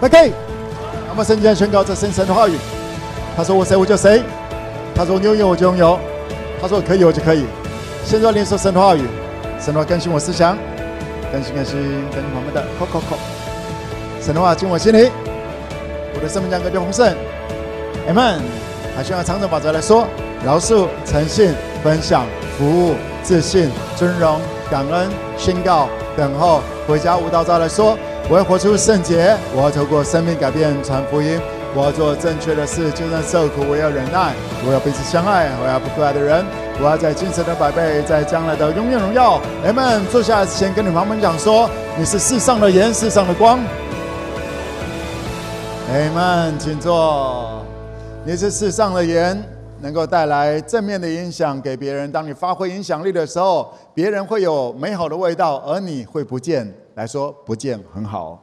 OK，那么圣经宣告这神神的话语，他说我谁我就谁，他说我拥有我就拥有，他说可以我就可以。现在连说神的话语，神的话更新我思想，更新更新更新我们的口口口。神的话进我心里，我的生命将更加丰盛。Amen。还需要长程法则来说：饶恕、诚信、分享、服务、自信、尊荣、感恩、宣告、等候。回家无道招来说：我要活出圣洁，我要透过生命改变传福音，我要做正确的事，就算受苦，我要忍耐，我要彼此相爱，我要不可爱的人，我要在今生的百倍，在将来的永远荣耀。Amen。坐下之前，跟你们朋友们讲说：你是世上的盐，世上的光。Amen。请坐。你是世上的盐。能够带来正面的影响给别人。当你发挥影响力的时候，别人会有美好的味道，而你会不见。来说不见很好。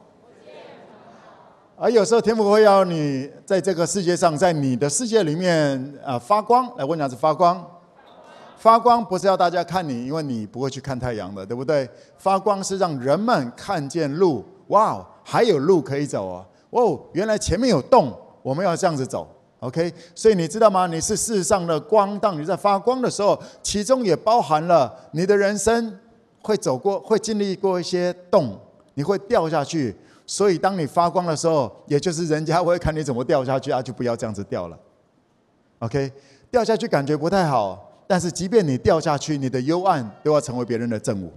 而有时候天父会要你在这个世界上，在你的世界里面啊发光。来问你是发光。发光不是要大家看你，因为你不会去看太阳的，对不对？发光是让人们看见路。哇，还有路可以走哦。哦，原来前面有洞，我们要这样子走。OK，所以你知道吗？你是世上的光，当你在发光的时候，其中也包含了你的人生会走过、会经历过一些洞，你会掉下去。所以当你发光的时候，也就是人家会看你怎么掉下去啊，就不要这样子掉了。OK，掉下去感觉不太好，但是即便你掉下去，你的幽暗都要成为别人的正午，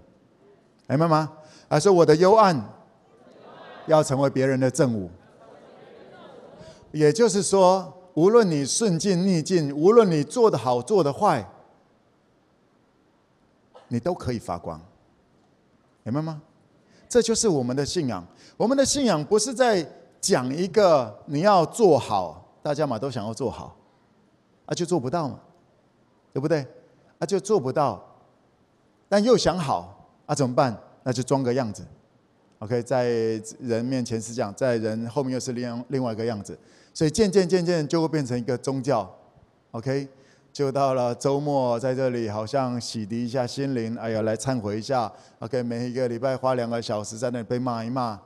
明白吗？还说我的幽暗要成为别人的正午，也就是说。无论你顺境逆境，无论你做的好做的坏，你都可以发光，明白吗？这就是我们的信仰。我们的信仰不是在讲一个你要做好，大家嘛都想要做好，啊就做不到嘛，对不对？啊就做不到，但又想好，啊怎么办？那就装个样子。OK，在人面前是这样，在人后面又是另另外一个样子。所以渐渐渐渐就会变成一个宗教，OK，就到了周末在这里好像洗涤一下心灵，哎呀来忏悔一下，OK，每一个礼拜花两个小时在那里被骂一骂，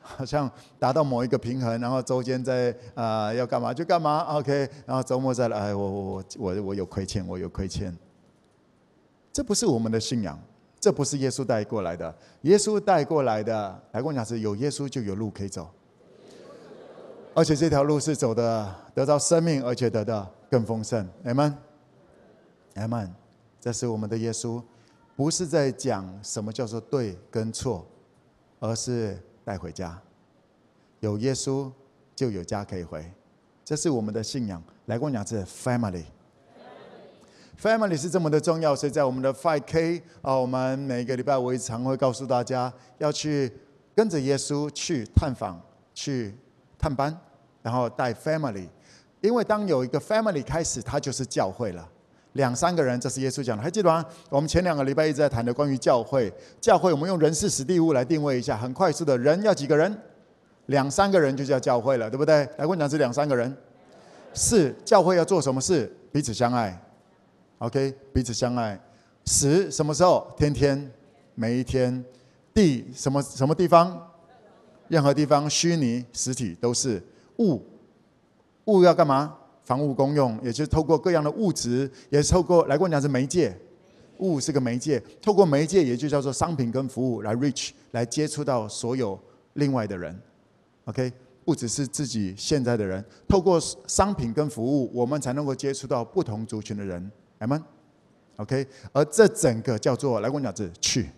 好像达到某一个平衡，然后周间在啊、要干嘛就干嘛，OK，然后周末再来，哎我我我我我有亏欠，我有亏欠，这不是我们的信仰，这不是耶稣带过来的，耶稣带过来的，来跟我讲是有耶稣就有路可以走。而且这条路是走的，得到生命，而且得到更丰盛。Amen，Amen。这是我们的耶稣，不是在讲什么叫做对跟错，而是带回家。有耶稣就有家可以回，这是我们的信仰。来跟我讲，是 family，family 是这么的重要。所以在我们的 5K 啊，我们每个礼拜我也常会告诉大家，要去跟着耶稣去探访，去探班。然后带 family，因为当有一个 family 开始，它就是教会了。两三个人，这是耶稣讲的，还记得吗？我们前两个礼拜一直在谈的关于教会。教会，我们用人事史地物来定位一下，很快速的人要几个人？两三个人就叫教会了，对不对？来，问讲是两三个人。四，教会要做什么事？彼此相爱。OK，彼此相爱。十，什么时候？天天，每一天。地，什么什么地方？任何地方，虚拟、实体都是。物，物要干嘛？房屋公用，也就是透过各样的物质，也是透过来跟我讲是媒介。物是个媒介，透过媒介，也就叫做商品跟服务来 reach，来接触到所有另外的人。OK，不只是自己现在的人，透过商品跟服务，我们才能够接触到不同族群的人。Amen，OK，而这整个叫做来跟我讲是去。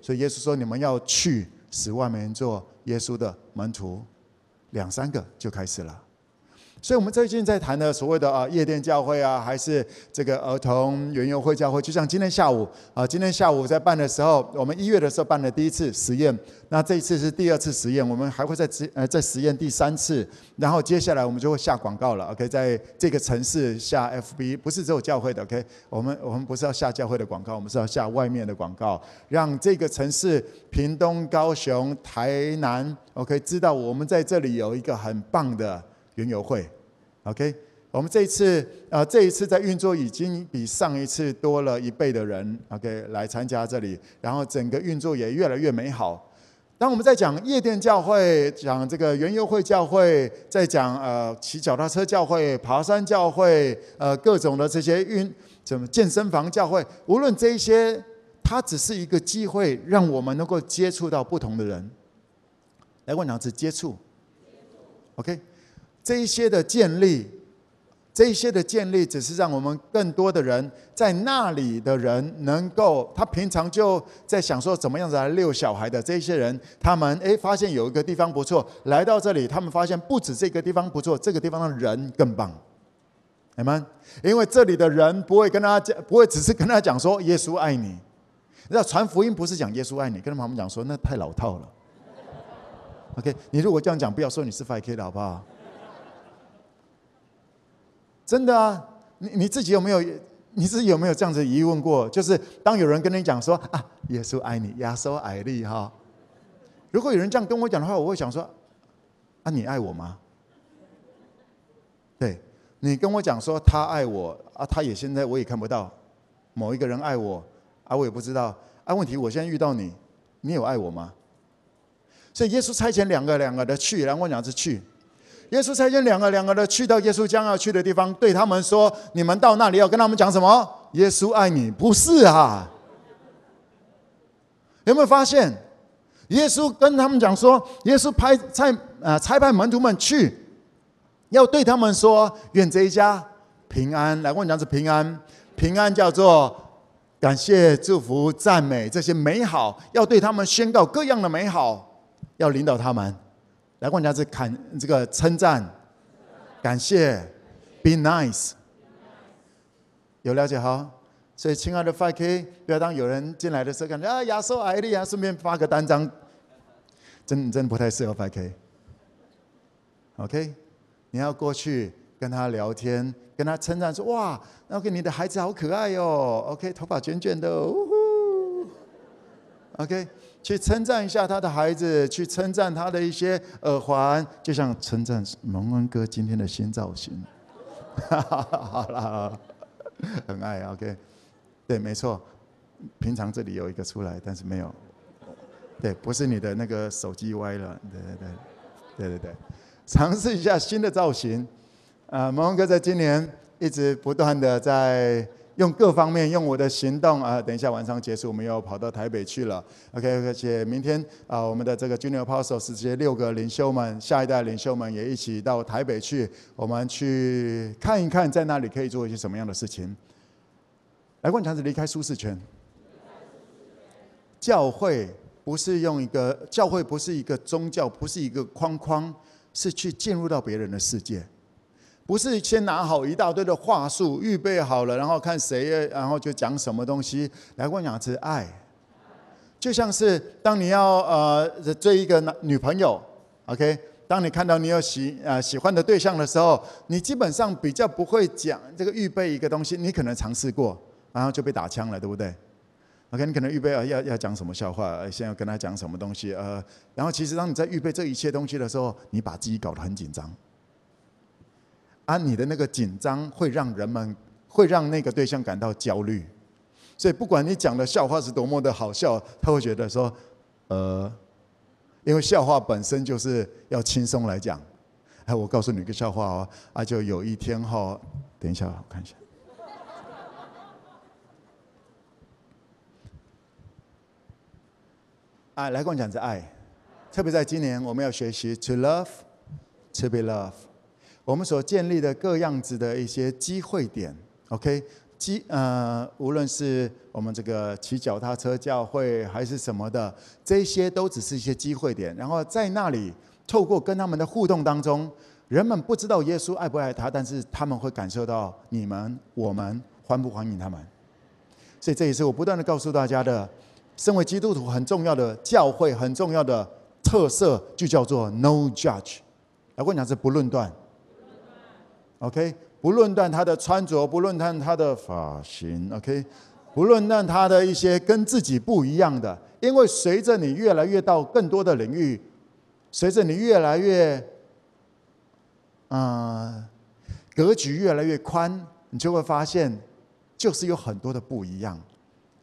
所以耶稣说：“你们要去，使万民做耶稣的门徒。”两三个就开始了，所以我们最近在谈的所谓的啊夜店教会啊，还是这个儿童园游会教会，就像今天下午啊，今天下午在办的时候，我们一月的时候办的第一次实验，那这一次是第二次实验，我们还会再实呃再实验第三次，然后接下来我们就会下广告了，OK，在这个城市下 FB，不是只有教会的，OK，我们我们不是要下教会的广告，我们是要下外面的广告，让这个城市屏东、高雄、台南。OK，知道我们在这里有一个很棒的园游会。OK，我们这一次啊、呃，这一次在运作已经比上一次多了一倍的人。OK，来参加这里，然后整个运作也越来越美好。当我们在讲夜店教会、讲这个园游会教会，在讲呃骑脚踏车教会、爬山教会，呃各种的这些运什么健身房教会，无论这一些，它只是一个机会，让我们能够接触到不同的人。来，问两次接触，OK，这一些的建立。这一些的建立，只是让我们更多的人在那里的人能够，他平常就在想说怎么样子来遛小孩的这些人，他们诶发现有一个地方不错，来到这里，他们发现不止这个地方不错，这个地方的人更棒，你们，因为这里的人不会跟他讲，不会只是跟他讲说耶稣爱你，你知道传福音不是讲耶稣爱你，跟他们讲说那太老套了。OK，你如果这样讲，不要说你是 5K 的好不好？真的啊，你你自己有没有？你自己有没有这样子疑问过？就是当有人跟你讲说啊，耶稣爱你，耶稣爱你哈。如果有人这样跟我讲的话，我会想说，啊，你爱我吗？对，你跟我讲说他爱我啊，他也现在我也看不到某一个人爱我啊，我也不知道啊。问题我现在遇到你，你有爱我吗？所以耶稣差遣两个两个的去，然后我讲是去。耶稣差遣两个两个的去到耶稣将要去的地方，对他们说：“你们到那里要跟他们讲什么？耶稣爱你，不是啊？有没有发现？耶稣跟他们讲说，耶稣派差呃差派门徒们去，要对他们说：愿这一家平安。来，我讲是平安，平安叫做感谢、祝福、赞美这些美好，要对他们宣告各样的美好，要领导他们。”来，我讲是看这个称赞、感谢，be nice，有了解哈？所以，亲爱的 5K，不要当有人进来的时候，感觉啊亚瑟艾利亚，顺便发个单张，真真不太适合 5K。OK，你要过去跟他聊天，跟他称赞说哇，OK，你的孩子好可爱哟，OK，头发卷卷的，呜呼，OK。去称赞一下他的孩子，去称赞他的一些耳环，就像称赞蒙恩哥今天的新造型。好了，很爱 OK，对，没错，平常这里有一个出来，但是没有，对，不是你的那个手机歪了，对对对，对对对，尝试一下新的造型。啊，蒙恩哥在今年一直不断的在。用各方面，用我的行动啊！等一下晚上结束，我们又跑到台北去了。OK，而且明天啊，我们的这个 Junior Apostles 这些六个领袖们，下一代领袖们也一起到台北去，我们去看一看，在那里可以做一些什么样的事情。来，问长子离开舒适圈。教会不是用一个教会，不是一个宗教，不是一个框框，是去进入到别人的世界。不是先拿好一大堆的话术，预备好了，然后看谁，然后就讲什么东西。来，我讲是爱，就像是当你要呃追一个男女朋友，OK，当你看到你有喜呃喜欢的对象的时候，你基本上比较不会讲这个预备一个东西，你可能尝试过，然后就被打枪了，对不对？OK，你可能预备要要要讲什么笑话，先要跟他讲什么东西，呃，然后其实当你在预备这一切东西的时候，你把自己搞得很紧张。啊，你的那个紧张会让人们，会让那个对象感到焦虑，所以不管你讲的笑话是多么的好笑，他会觉得说，呃，因为笑话本身就是要轻松来讲。哎，我告诉你一个笑话哦，啊，就有一天哈，等一下，我看一下。啊，来跟我讲这爱，特别在今年，我们要学习 to love, to be love。我们所建立的各样子的一些机会点，OK，机呃，无论是我们这个骑脚踏车教会还是什么的，这些都只是一些机会点。然后在那里，透过跟他们的互动当中，人们不知道耶稣爱不爱他，但是他们会感受到你们我们欢不欢迎他们。所以这也是我不断的告诉大家的，身为基督徒很重要的教会很重要的特色，就叫做 No Judge。来，我讲是不论断。OK，不论断他的穿着，不论断他的发型，OK，不论断他的一些跟自己不一样的，因为随着你越来越到更多的领域，随着你越来越，啊、格局越来越宽，你就会发现，就是有很多的不一样，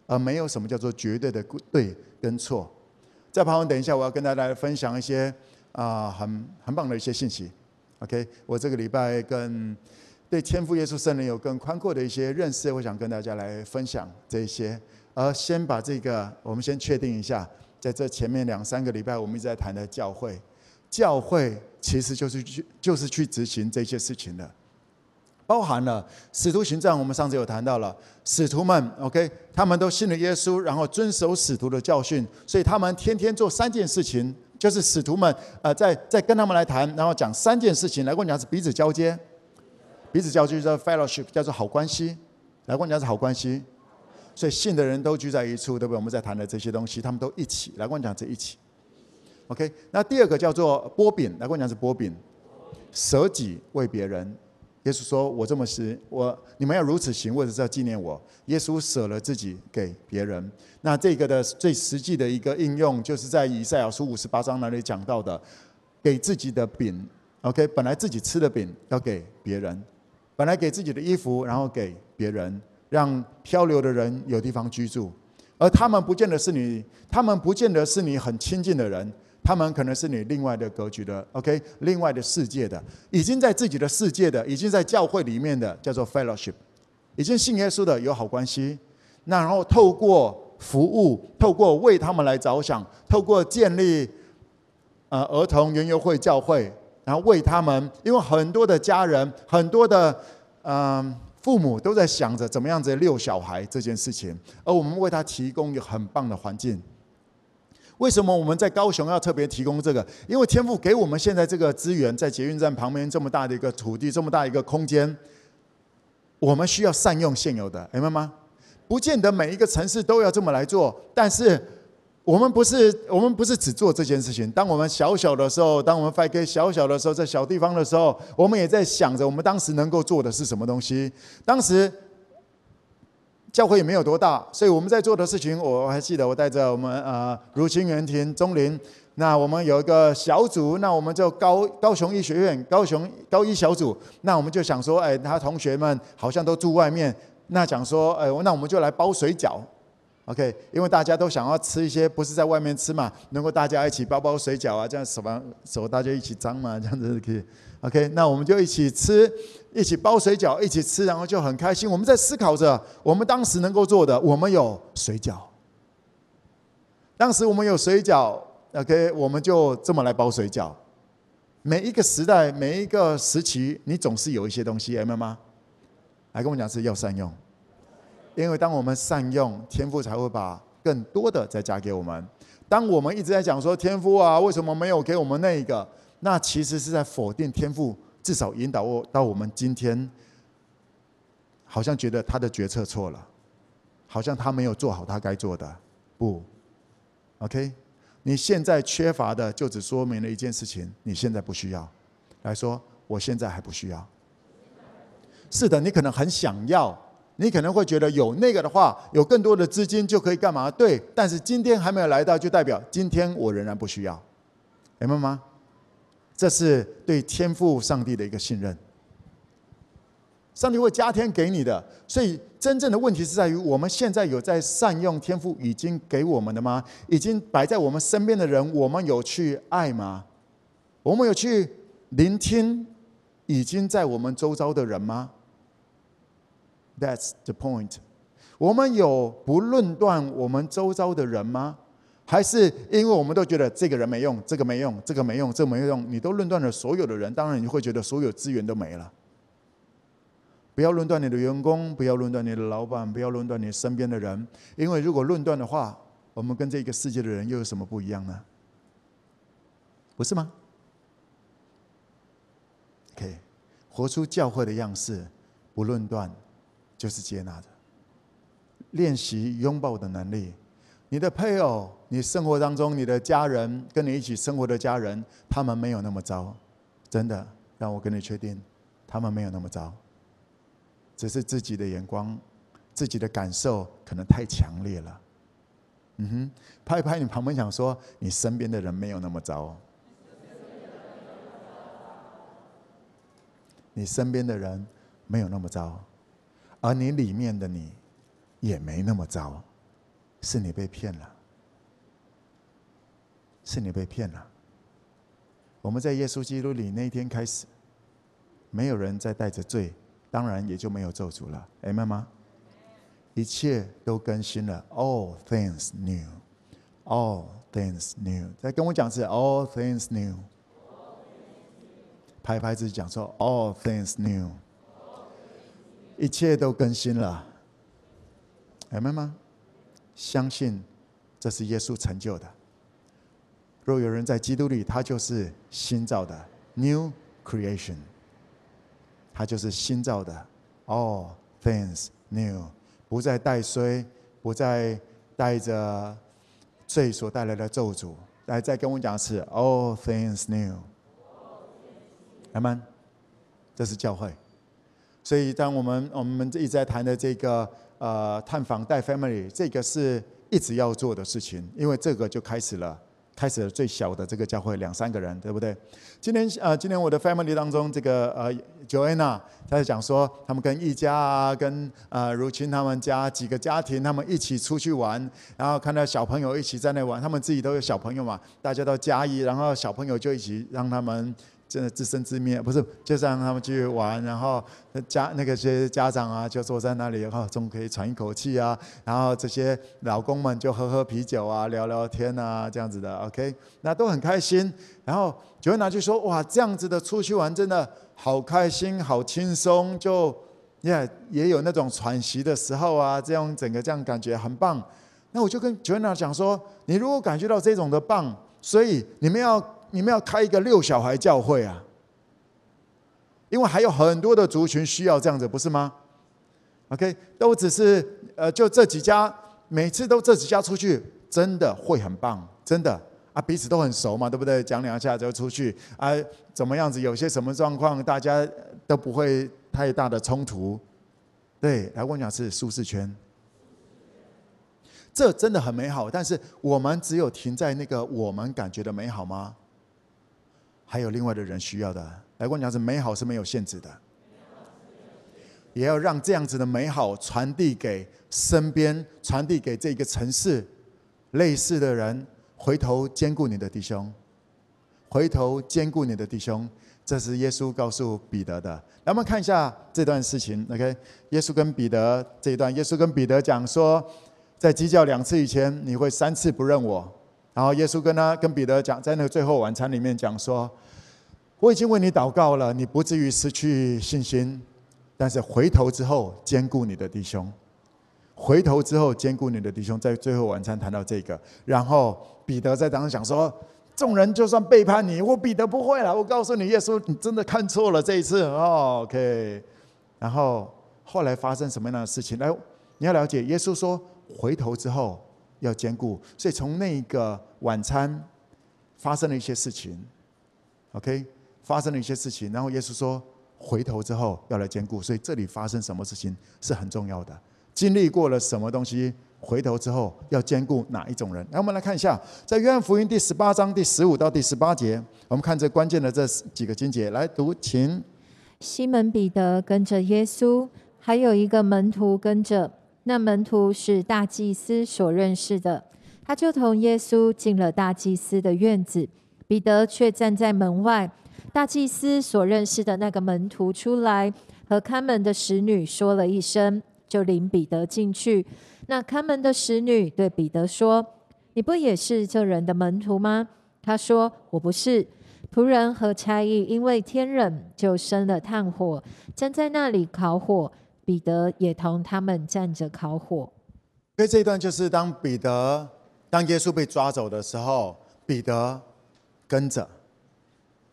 而没有什么叫做绝对的对跟错。在旁边等一下，我要跟大家来分享一些啊、很很棒的一些信息。OK，我这个礼拜跟对天赋耶稣圣灵有更宽阔的一些认识，我想跟大家来分享这一些。而先把这个，我们先确定一下，在这前面两三个礼拜，我们一直在谈的教会，教会其实就是去就是去执行这些事情的，包含了使徒行传，我们上次有谈到了。使徒们，OK，他们都信了耶稣，然后遵守使徒的教训，所以他们天天做三件事情，就是使徒们呃在在跟他们来谈，然后讲三件事情，来跟我讲是彼此交接，彼此交接叫 fellowship，叫做好关系，来跟我讲是好关系。所以信的人都聚在一处，对不对？我们在谈的这些东西，他们都一起来跟我讲这一起。OK，那第二个叫做波饼，来跟我讲是波饼，舍己为别人。耶稣说：“我这么行，我你们要如此行，为的是要纪念我。”耶稣舍了自己给别人。那这个的最实际的一个应用，就是在以赛亚书五十八章那里讲到的，给自己的饼。OK，本来自己吃的饼要给别人，本来给自己的衣服，然后给别人。让漂流的人有地方居住，而他们不见得是你，他们不见得是你很亲近的人，他们可能是你另外的格局的，OK，另外的世界的，已经在自己的世界的，已经在教会里面的，叫做 fellowship，已经信耶稣的友好关系，那然后透过服务，透过为他们来着想，透过建立呃儿童园游会教会，然后为他们，因为很多的家人，很多的嗯。父母都在想着怎么样子遛小孩这件事情，而我们为他提供一个很棒的环境。为什么我们在高雄要特别提供这个？因为天父给我们现在这个资源，在捷运站旁边这么大的一个土地，这么大一个空间，我们需要善用现有的，明白吗？不见得每一个城市都要这么来做，但是。我们不是，我们不是只做这件事情。当我们小小的时候，当我们 5K 小小的时候，在小地方的时候，我们也在想着我们当时能够做的是什么东西。当时教会也没有多大，所以我们在做的事情，我还记得我带着我们呃如清园庭中林，那我们有一个小组，那我们就高高雄医学院高雄高医小组，那我们就想说，哎，他同学们好像都住外面，那讲说，哎，那我们就来包水饺。OK，因为大家都想要吃一些不是在外面吃嘛，能够大家一起包包水饺啊，这样手把手大家一起脏嘛，这样子可以。OK，那我们就一起吃，一起包水饺，一起吃，然后就很开心。我们在思考着，我们当时能够做的，我们有水饺。当时我们有水饺，OK，我们就这么来包水饺。每一个时代，每一个时期，你总是有一些东西，明白吗？来跟我讲是要善用。因为当我们善用天赋，才会把更多的再加给我们。当我们一直在讲说天赋啊，为什么没有给我们那一个？那其实是在否定天赋，至少引导我到我们今天，好像觉得他的决策错了，好像他没有做好他该做的。不，OK？你现在缺乏的，就只说明了一件事情：你现在不需要。来说，我现在还不需要。是的，你可能很想要。你可能会觉得有那个的话，有更多的资金就可以干嘛？对，但是今天还没有来到，就代表今天我仍然不需要，明白吗？这是对天赋上帝的一个信任。上帝会加添给你的，所以真正的问题是在于我们现在有在善用天赋已经给我们的吗？已经摆在我们身边的人，我们有去爱吗？我们有去聆听已经在我们周遭的人吗？That's the point。我们有不论断我们周遭的人吗？还是因为我们都觉得这个人没用，这个没用，这个没用，这个没用，你都论断了所有的人，当然你会觉得所有资源都没了。不要论断你的员工，不要论断你的老板，不要论断你身边的人，因为如果论断的话，我们跟这个世界的人又有什么不一样呢？不是吗？OK，活出教会的样式，不论断。就是接纳的，练习拥抱的能力。你的配偶，你生活当中你的家人，跟你一起生活的家人，他们没有那么糟，真的，让我跟你确定，他们没有那么糟。只是自己的眼光，自己的感受可能太强烈了。嗯哼，拍拍你旁边，想说你身边的人没有那么糟。你身边的人没有那么糟。而你里面的你，也没那么糟，是你被骗了。是你被骗了。我们在耶稣基督里那一天开始，没有人再带着罪，当然也就没有咒诅了。明白吗？一切都更新了，All things new, all things new。再跟我讲是 All things new。拍拍自己讲说 All things new，一切都更新了。明白吗？相信这是耶稣成就的。若有人在基督里，他就是新造的 New creation，他就是新造的 All things new。不再带衰，不再带着罪所带来的咒诅。来，再跟我讲是 All things new。阿门。这是教会。所以，当我们我们一直在谈的这个呃探访带 family，这个是一直要做的事情，因为这个就开始了。开始最小的这个教会两三个人，对不对？今天呃，今天我的 family 当中，这个呃，Joanna 她在讲说，他们跟一家啊，跟呃如清他们家几个家庭，他们一起出去玩，然后看到小朋友一起在那玩，他们自己都有小朋友嘛，大家都加一，然后小朋友就一起让他们。真的自生自灭，不是，就是让他们继续玩，然后家那个些家长啊，就坐在那里，然后总可以喘一口气啊。然后这些老公们就喝喝啤酒啊，聊聊天啊，这样子的，OK，那都很开心。然后就会拿去说，哇，这样子的出去玩真的好开心，好轻松，就也也有那种喘息的时候啊，这样整个这样感觉很棒。那我就跟 Joanna 讲说，你如果感觉到这种的棒，所以你们要。你们要开一个六小孩教会啊？因为还有很多的族群需要这样子，不是吗？OK，都只是呃，就这几家，每次都这几家出去，真的会很棒，真的啊，彼此都很熟嘛，对不对？讲两下就出去啊，怎么样子？有些什么状况，大家都不会太大的冲突。对，来我讲是舒适圈，这真的很美好。但是我们只有停在那个我们感觉的美好吗？还有另外的人需要的，来跟我讲是美好是没有限制的，也要让这样子的美好传递给身边，传递给这个城市类似的人，回头兼顾你的弟兄，回头兼顾你的弟兄，这是耶稣告诉彼得的。来，我们看一下这段事情。OK，耶稣跟彼得这一段，耶稣跟彼得讲说，在鸡叫两次以前，你会三次不认我。然后耶稣跟他跟彼得讲，在那个最后晚餐里面讲说，我已经为你祷告了，你不至于失去信心，但是回头之后兼顾你的弟兄，回头之后兼顾你的弟兄，在最后晚餐谈到这个，然后彼得在当时想说，众人就算背叛你，我彼得不会了，我告诉你，耶稣你真的看错了这一次，哦，OK，然后后来发生什么样的事情？来，你要了解，耶稣说回头之后。要兼顾，所以从那个晚餐发生了一些事情，OK，发生了一些事情，然后耶稣说回头之后要来兼顾，所以这里发生什么事情是很重要的。经历过了什么东西，回头之后要兼顾哪一种人？来，我们来看一下，在约翰福音第十八章第十五到第十八节，我们看这关键的这几个经节，来读，请。西门彼得跟着耶稣，还有一个门徒跟着。那门徒是大祭司所认识的，他就同耶稣进了大祭司的院子，彼得却站在门外。大祭司所认识的那个门徒出来，和看门的使女说了一声，就领彼得进去。那看门的使女对彼得说：“你不也是这人的门徒吗？”他说：“我不是。”仆人和差役因为天冷，就生了炭火，站在那里烤火。彼得也同他们站着烤火。所以这一段就是当彼得、当耶稣被抓走的时候，彼得跟着。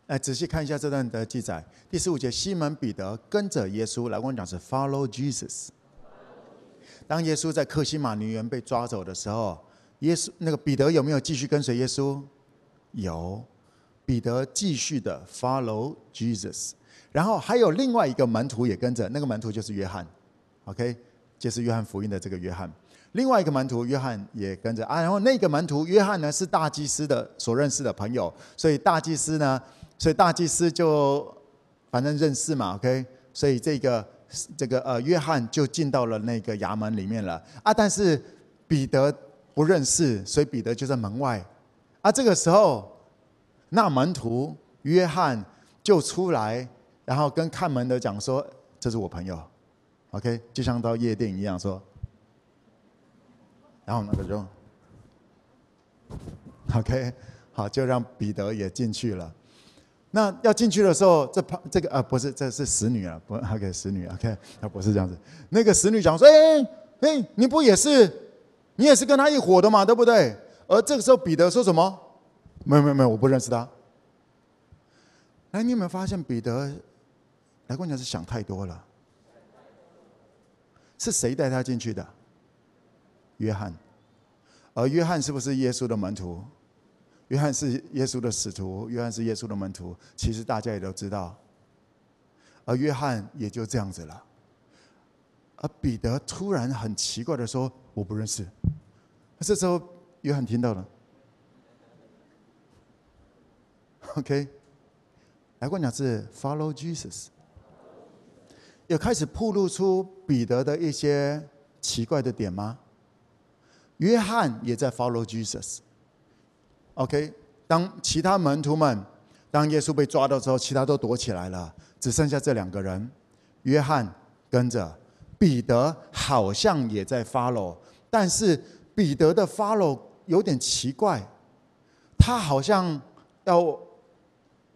来仔细看一下这段的记载，第十五节，西门彼得跟着耶稣，来跟我讲是 Follow Jesus。当耶稣在克西马尼园被抓走的时候，耶稣那个彼得有没有继续跟随耶稣？有，彼得继续的 Follow Jesus。然后还有另外一个门徒也跟着，那个门徒就是约翰，OK，就是约翰福音的这个约翰。另外一个门徒约翰也跟着啊，然后那个门徒约翰呢是大祭司的所认识的朋友，所以大祭司呢，所以大祭司就反正认识嘛，OK，所以这个这个呃约翰就进到了那个衙门里面了啊，但是彼得不认识，所以彼得就在门外啊，这个时候，那门徒约翰就出来，然后跟看门的讲说：“这是我朋友。”OK，就像到夜店一样说。然后那个就 OK，好，就让彼得也进去了。那要进去的时候，这旁这个啊，不是，这是使女啊，不，OK，使女，OK，啊，不是这样子。那个使女讲说：“哎哎，你不也是，你也是跟他一伙的嘛，对不对？”而这个时候，彼得说什么？没有没有没有，我不认识他。哎，你有没有发现彼得，来跟我讲是想太多了？是谁带他进去的？约翰。而约翰是不是耶稣的门徒？约翰是耶稣的使徒，约翰是耶稣的门徒。其实大家也都知道。而约翰也就这样子了。而彼得突然很奇怪的说：“我不认识。”这时候。约翰听到了，OK，来跟我讲是 Follow Jesus，有开始暴露出彼得的一些奇怪的点吗？约翰也在 Follow Jesus OK，当其他门徒们，当耶稣被抓到之后，其他都躲起来了，只剩下这两个人，约翰跟着，彼得好像也在 Follow，但是彼得的 Follow。有点奇怪，他好像要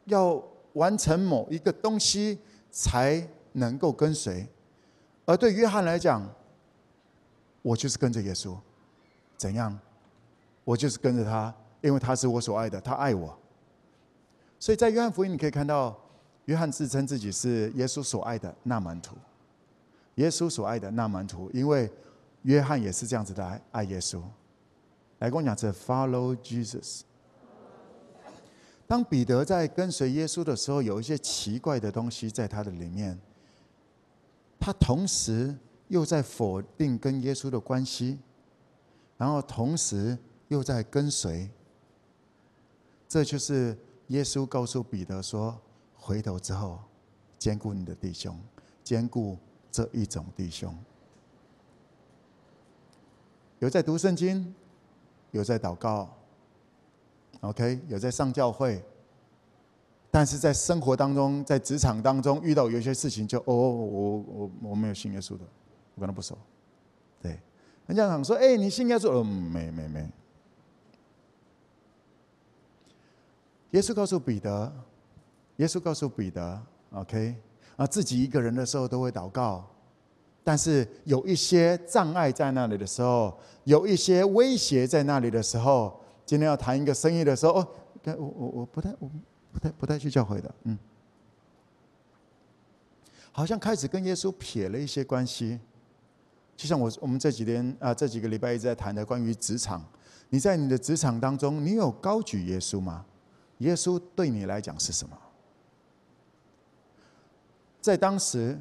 要完成某一个东西才能够跟随，而对约翰来讲，我就是跟着耶稣，怎样？我就是跟着他，因为他是我所爱的，他爱我。所以在约翰福音，你可以看到，约翰自称自己是耶稣所爱的那门徒，耶稣所爱的那门徒，因为约翰也是这样子的爱爱耶稣。来跟我讲，这 Follow Jesus。当彼得在跟随耶稣的时候，有一些奇怪的东西在他的里面，他同时又在否定跟耶稣的关系，然后同时又在跟随。这就是耶稣告诉彼得说：“回头之后，兼顾你的弟兄，兼顾这一种弟兄。”有在读圣经。有在祷告，OK，有在上教会，但是在生活当中，在职场当中遇到有些事情就，就哦，我我我没有信耶稣的，我跟他不熟。对，人家想说，哎，你信耶稣？嗯，没没没。耶稣告诉彼得，耶稣告诉彼得，OK，啊，自己一个人的时候都会祷告。但是有一些障碍在那里的时候，有一些威胁在那里的时候，今天要谈一个生意的时候，哦，我我我不太我不太不太去教会的，嗯，好像开始跟耶稣撇了一些关系。就像我我们这几天啊这几个礼拜一直在谈的关于职场，你在你的职场当中，你有高举耶稣吗？耶稣对你来讲是什么？在当时。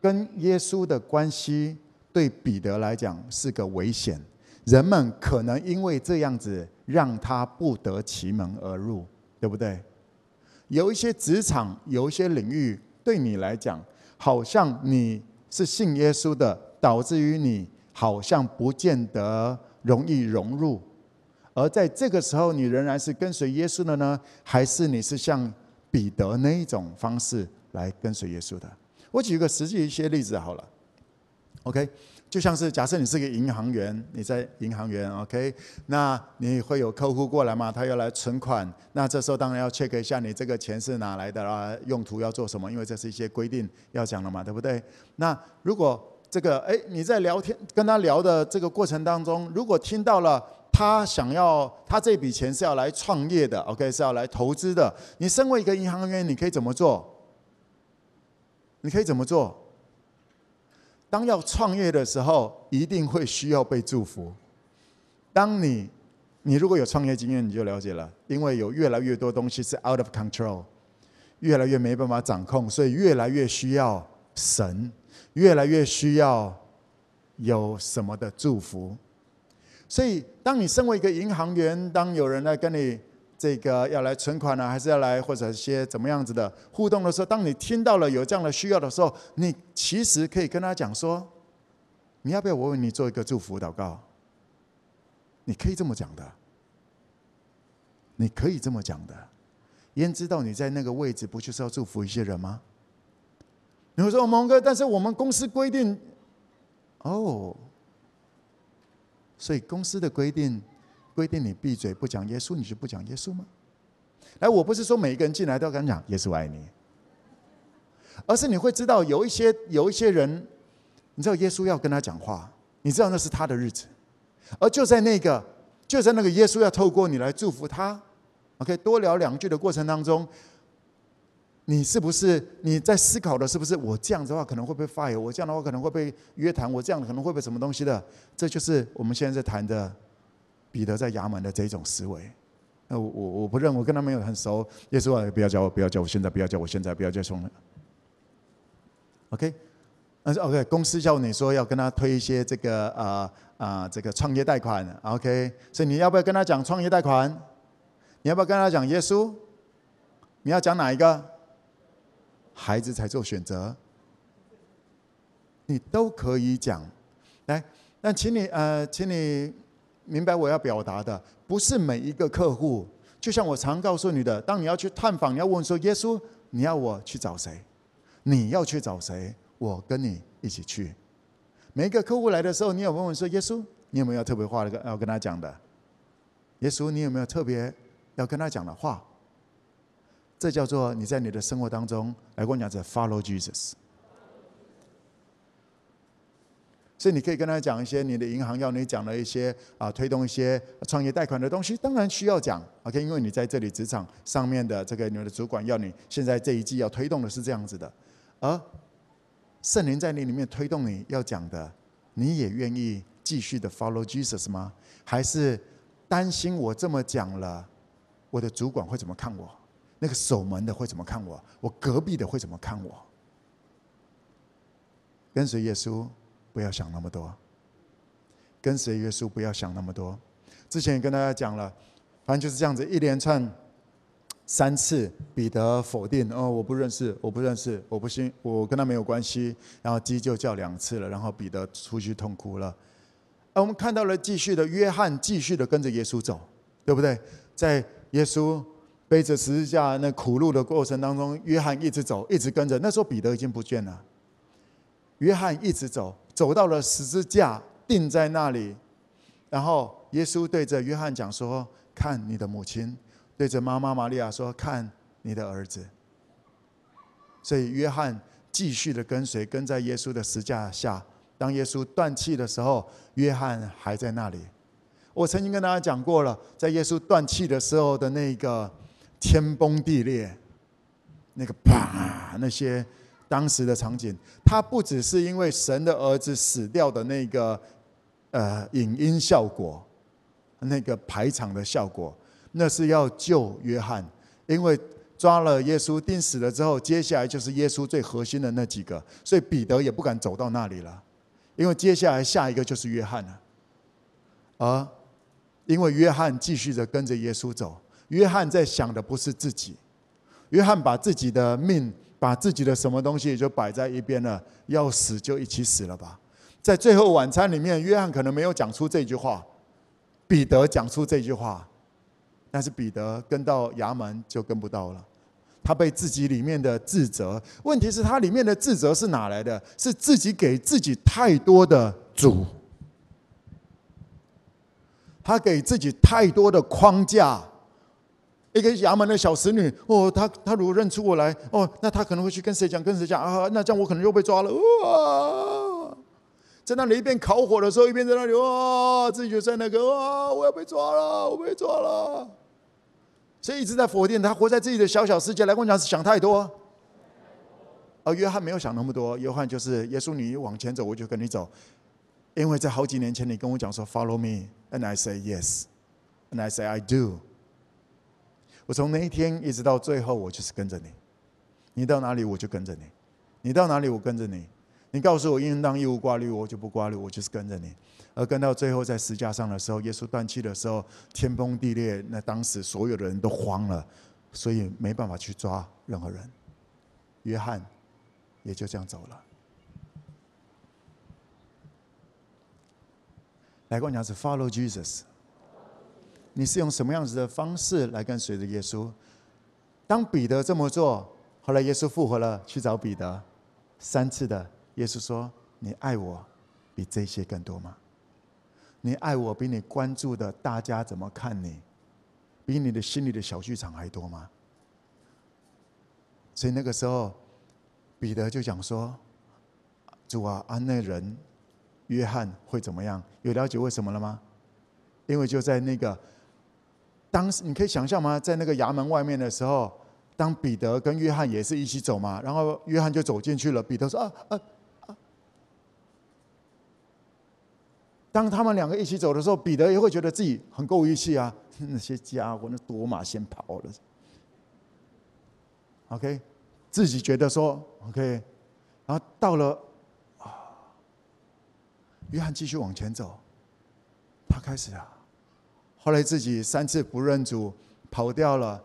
跟耶稣的关系对彼得来讲是个危险，人们可能因为这样子让他不得其门而入，对不对？有一些职场，有一些领域，对你来讲，好像你是信耶稣的，导致于你好像不见得容易融入。而在这个时候，你仍然是跟随耶稣的呢，还是你是像彼得那一种方式来跟随耶稣的？我举个实际一些例子好了，OK，就像是假设你是个银行员，你在银行员，OK，那你会有客户过来嘛？他要来存款，那这时候当然要 check 一下你这个钱是哪来的啊，用途要做什么？因为这是一些规定要讲的嘛，对不对？那如果这个哎你在聊天跟他聊的这个过程当中，如果听到了他想要他这笔钱是要来创业的，OK，是要来投资的，你身为一个银行员，你可以怎么做？你可以怎么做？当要创业的时候，一定会需要被祝福。当你，你如果有创业经验，你就了解了，因为有越来越多东西是 out of control，越来越没办法掌控，所以越来越需要神，越来越需要有什么的祝福。所以，当你身为一个银行员，当有人来跟你。这个要来存款呢，还是要来或者一些怎么样子的互动的时候，当你听到了有这样的需要的时候，你其实可以跟他讲说：“你要不要我为你做一个祝福祷告？”你可以这么讲的。你可以这么讲的。焉知道你在那个位置不就是要祝福一些人吗？你会说蒙哥，但是我们公司规定，哦，所以公司的规定规定你闭嘴不讲耶稣，你就不讲耶稣吗？来，我不是说每一个人进来都要跟他讲耶稣爱你，而是你会知道有一些有一些人，你知道耶稣要跟他讲话，你知道那是他的日子，而就在那个就在那个耶稣要透过你来祝福他。OK，多聊两句的过程当中，你是不是你在思考的是不是我这样子的话可能会被 fire，我这样的话可能会被约谈，我这样可能会被什么东西的？这就是我们现在在谈的彼得在衙门的这种思维。那我我我不认，我跟他没有很熟。耶稣啊，不要叫我，不要叫我，现在不要叫我，现在不要叫冲了。OK，那是 OK。公司叫你说要跟他推一些这个啊啊、这个创业贷款，OK。所以你要不要跟他讲创业贷款？你要不要跟他讲耶稣？你要讲哪一个？孩子才做选择，你都可以讲。来，那请你呃，请你明白我要表达的，不是每一个客户。就像我常告诉你的，当你要去探访，你要问说耶稣，你要我去找谁？你要去找谁？我跟你一起去。每一个客户来的时候，你有问问说耶稣，你有没有特别话要跟他讲的？耶稣，你有没有特别？要跟他讲的话，这叫做你在你的生活当中来跟我讲着 Follow Jesus。所以你可以跟他讲一些你的银行要你讲的一些啊，推动一些创业贷款的东西，当然需要讲。OK，因为你在这里职场上面的这个你们的主管要你现在这一季要推动的是这样子的，而圣灵在你里面推动你要讲的，你也愿意继续的 Follow Jesus 吗？还是担心我这么讲了？我的主管会怎么看我？那个守门的会怎么看我？我隔壁的会怎么看我？跟随耶稣，不要想那么多。跟随耶稣，不要想那么多。之前也跟大家讲了，反正就是这样子，一连串三次，彼得否定哦，我不认识，我不认识，我不信，我跟他没有关系。然后鸡就叫两次了，然后彼得出去痛哭了。而我们看到了继续的约翰，继续的跟着耶稣走，对不对？在耶稣背着十字架那苦路的过程当中，约翰一直走，一直跟着。那时候彼得已经不见了，约翰一直走，走到了十字架，定在那里。然后耶稣对着约翰讲说：“看你的母亲。”对着妈妈玛利亚说：“看你的儿子。”所以约翰继续的跟随，跟在耶稣的十字架下。当耶稣断气的时候，约翰还在那里。我曾经跟大家讲过了，在耶稣断气的时候的那个天崩地裂，那个啪，那些当时的场景，它不只是因为神的儿子死掉的那个呃影音效果，那个排场的效果，那是要救约翰，因为抓了耶稣钉死了之后，接下来就是耶稣最核心的那几个，所以彼得也不敢走到那里了，因为接下来下一个就是约翰了，而。因为约翰继续着跟着耶稣走，约翰在想的不是自己，约翰把自己的命，把自己的什么东西就摆在一边了，要死就一起死了吧。在最后晚餐里面，约翰可能没有讲出这句话，彼得讲出这句话，但是彼得跟到衙门就跟不到了，他被自己里面的自责，问题是他里面的自责是哪来的？是自己给自己太多的主。他给自己太多的框架，一个衙门的小使女哦，她她如果认出我来哦，那她可能会去跟谁讲？跟谁讲啊？那这样我可能又被抓了哇！在那里一边烤火的时候，一边在那里哇，自己就在那个哇，我要被抓了，我被抓了，所以一直在否定他，活在自己的小小世界。来跟我讲，是想太多。而约翰没有想那么多，约翰就是耶稣，你往前走，我就跟你走。因为在好几年前，你跟我讲说 “Follow me”，and I say yes，and I say I do。我从那一天一直到最后，我就是跟着你。你到哪里，我就跟着你；你到哪里，我跟着你。你告诉我应当义务挂绿，我就不挂绿，我就是跟着你。而跟到最后，在十架上的时候，耶稣断气的时候，天崩地裂，那当时所有的人都慌了，所以没办法去抓任何人。约翰也就这样走了。来跟我讲是 Follow Jesus，你是用什么样子的方式来跟随着耶稣？当彼得这么做，后来耶稣复活了，去找彼得，三次的，耶稣说：“你爱我比这些更多吗？你爱我比你关注的大家怎么看你，比你的心里的小剧场还多吗？”所以那个时候，彼得就讲说：“主啊，啊那人约翰会怎么样？有了解为什么了吗？因为就在那个。”当时你可以想象吗？在那个衙门外面的时候，当彼得跟约翰也是一起走嘛，然后约翰就走进去了。彼得说：“啊啊啊！”当他们两个一起走的时候，彼得也会觉得自己很够义气啊。那些家伙，那多马先跑了。OK，自己觉得说 OK，然后到了啊，约翰继续往前走，他开始啊。后来自己三次不认主，跑掉了，